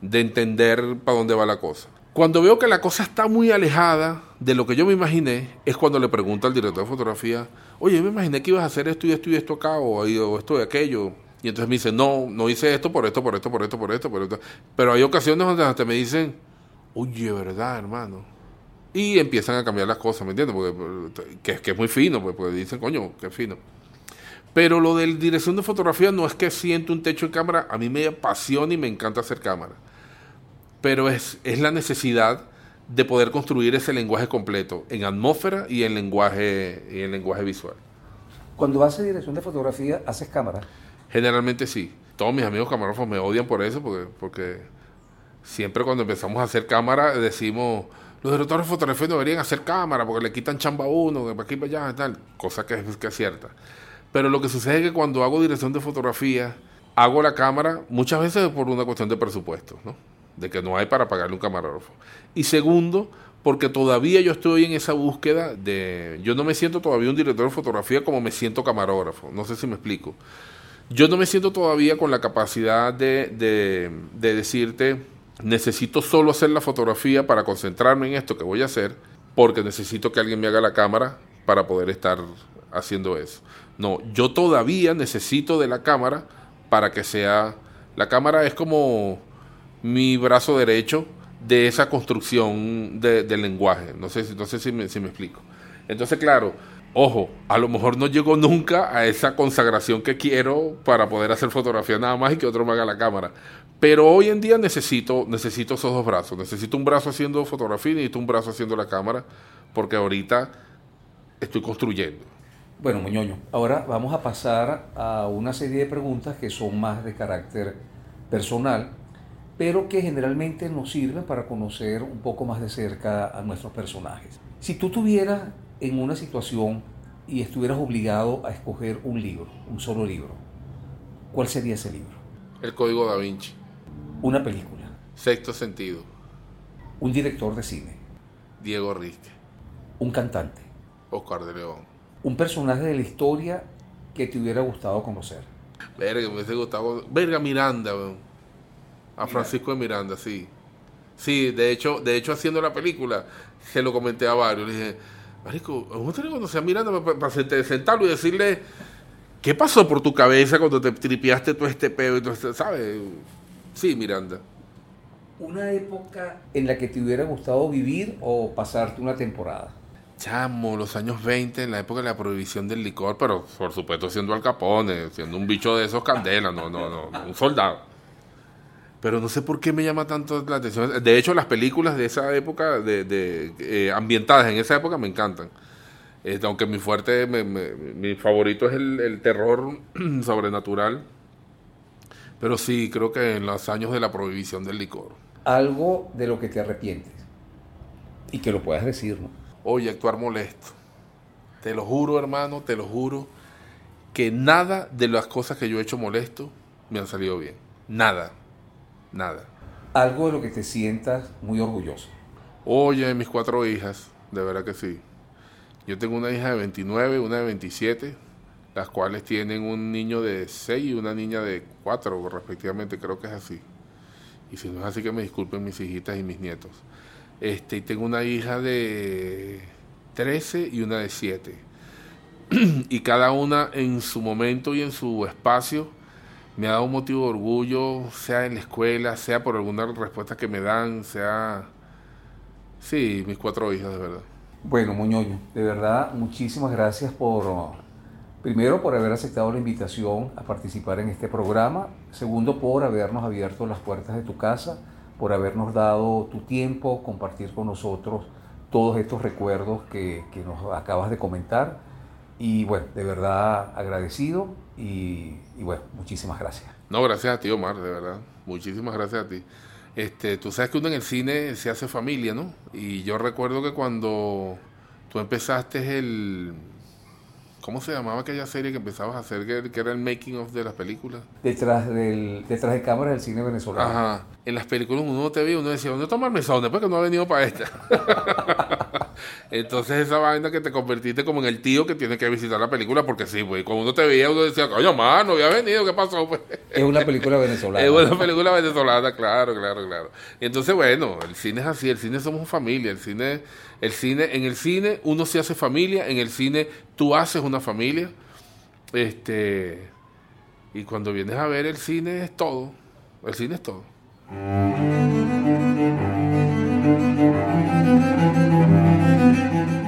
de entender para dónde va la cosa. Cuando veo que la cosa está muy alejada de lo que yo me imaginé, es cuando le pregunto al director de fotografía, oye, me imaginé que ibas a hacer esto y esto y esto acá, o, o esto y aquello. Y entonces me dice, no, no hice esto por esto, por esto, por esto, por esto, por esto. Pero hay ocasiones donde hasta me dicen, oye, ¿verdad, hermano? Y empiezan a cambiar las cosas, ¿me entiendes? Porque, que, que es muy fino, pues, porque dicen, coño, qué fino. Pero lo de dirección de fotografía no es que siento un techo en cámara, a mí me apasiona y me encanta hacer cámara. Pero es, es la necesidad de poder construir ese lenguaje completo en atmósfera y en lenguaje, y en lenguaje visual. Cuando haces dirección de fotografía, ¿haces cámara? Generalmente sí. Todos mis amigos camarógrafos me odian por eso, porque, porque siempre cuando empezamos a hacer cámara decimos, los directores de fotografía deberían hacer cámara porque le quitan chamba a uno, de para aquí para allá tal, cosa que es, que es cierta. Pero lo que sucede es que cuando hago dirección de fotografía, hago la cámara muchas veces por una cuestión de presupuesto, ¿no? de que no hay para pagarle un camarógrafo. Y segundo, porque todavía yo estoy en esa búsqueda de... Yo no me siento todavía un director de fotografía como me siento camarógrafo, no sé si me explico. Yo no me siento todavía con la capacidad de, de decirte, necesito solo hacer la fotografía para concentrarme en esto que voy a hacer, porque necesito que alguien me haga la cámara para poder estar haciendo eso. No, yo todavía necesito de la cámara para que sea... La cámara es como mi brazo derecho de esa construcción de, del lenguaje. No sé, no sé si, me, si me explico. Entonces, claro, ojo, a lo mejor no llego nunca a esa consagración que quiero para poder hacer fotografía nada más y que otro me haga la cámara. Pero hoy en día necesito, necesito esos dos brazos. Necesito un brazo haciendo fotografía y necesito un brazo haciendo la cámara, porque ahorita estoy construyendo. Bueno, Muñoño, ahora vamos a pasar a una serie de preguntas que son más de carácter personal pero que generalmente nos sirven para conocer un poco más de cerca a nuestros personajes. Si tú estuvieras en una situación y estuvieras obligado a escoger un libro, un solo libro, ¿cuál sería ese libro? El Código da Vinci. Una película. Sexto sentido. Un director de cine. Diego Risque. Un cantante. Oscar de León. Un personaje de la historia que te hubiera gustado conocer. Verga, me hubiese gustado. Verga Miranda. A Francisco de Miranda, sí. Sí, de hecho, de hecho haciendo la película, se lo comenté a varios. Le dije, Marico, ¿cómo te conocer a Miranda para, para sentarlo y decirle qué pasó por tu cabeza cuando te tripiaste todo este peo y todo este, ¿sabes? Sí, Miranda. Una época en la que te hubiera gustado vivir o pasarte una temporada. Chamo, los años 20, en la época de la prohibición del licor, pero por supuesto siendo Al Capone, siendo un bicho de esos candelas, no, no, no, un soldado pero no sé por qué me llama tanto la atención. De hecho, las películas de esa época, de, de eh, ambientadas en esa época, me encantan. Este, aunque mi fuerte, me, me, mi favorito es el, el, terror sobrenatural. Pero sí, creo que en los años de la prohibición del licor. Algo de lo que te arrepientes. Y que lo puedas decir, ¿no? Oye, actuar molesto. Te lo juro, hermano, te lo juro, que nada de las cosas que yo he hecho molesto me han salido bien. Nada nada. Algo de lo que te sientas muy orgulloso. Oye, mis cuatro hijas, de verdad que sí. Yo tengo una hija de 29, una de 27, las cuales tienen un niño de 6 y una niña de 4, respectivamente, creo que es así. Y si no es así, que me disculpen mis hijitas y mis nietos. Este, y tengo una hija de 13 y una de 7. y cada una en su momento y en su espacio me ha dado un motivo de orgullo, sea en la escuela, sea por alguna respuesta que me dan, sea... Sí, mis cuatro hijas, de verdad. Bueno, Muñoño, de verdad, muchísimas gracias por, primero, por haber aceptado la invitación a participar en este programa, segundo, por habernos abierto las puertas de tu casa, por habernos dado tu tiempo, compartir con nosotros todos estos recuerdos que, que nos acabas de comentar. Y bueno, de verdad agradecido y, y, bueno, muchísimas gracias. No, gracias a ti, Omar, de verdad. Muchísimas gracias a ti. Este, tú sabes que uno en el cine se hace familia, ¿no? Y yo recuerdo que cuando tú empezaste el... ¿Cómo se llamaba aquella serie que empezabas a hacer, que, era el making of de las películas? Detrás, del, detrás de cámaras del cine venezolano. Ajá. En las películas uno te veía, uno decía, ¿dónde toma el mesón? Después que no ha venido para esta. Entonces esa vaina que te convertiste como en el tío que tiene que visitar la película, porque sí, pues cuando uno te veía, uno decía, coño, mano, había venido, ¿qué pasó? Pues? Es una película venezolana. Es una película venezolana, claro, claro, claro. Y entonces, bueno, el cine es así, el cine somos familia, el cine, el cine, en el cine uno se hace familia, en el cine tú haces una familia, este, y cuando vienes a ver el cine es todo, el cine es todo.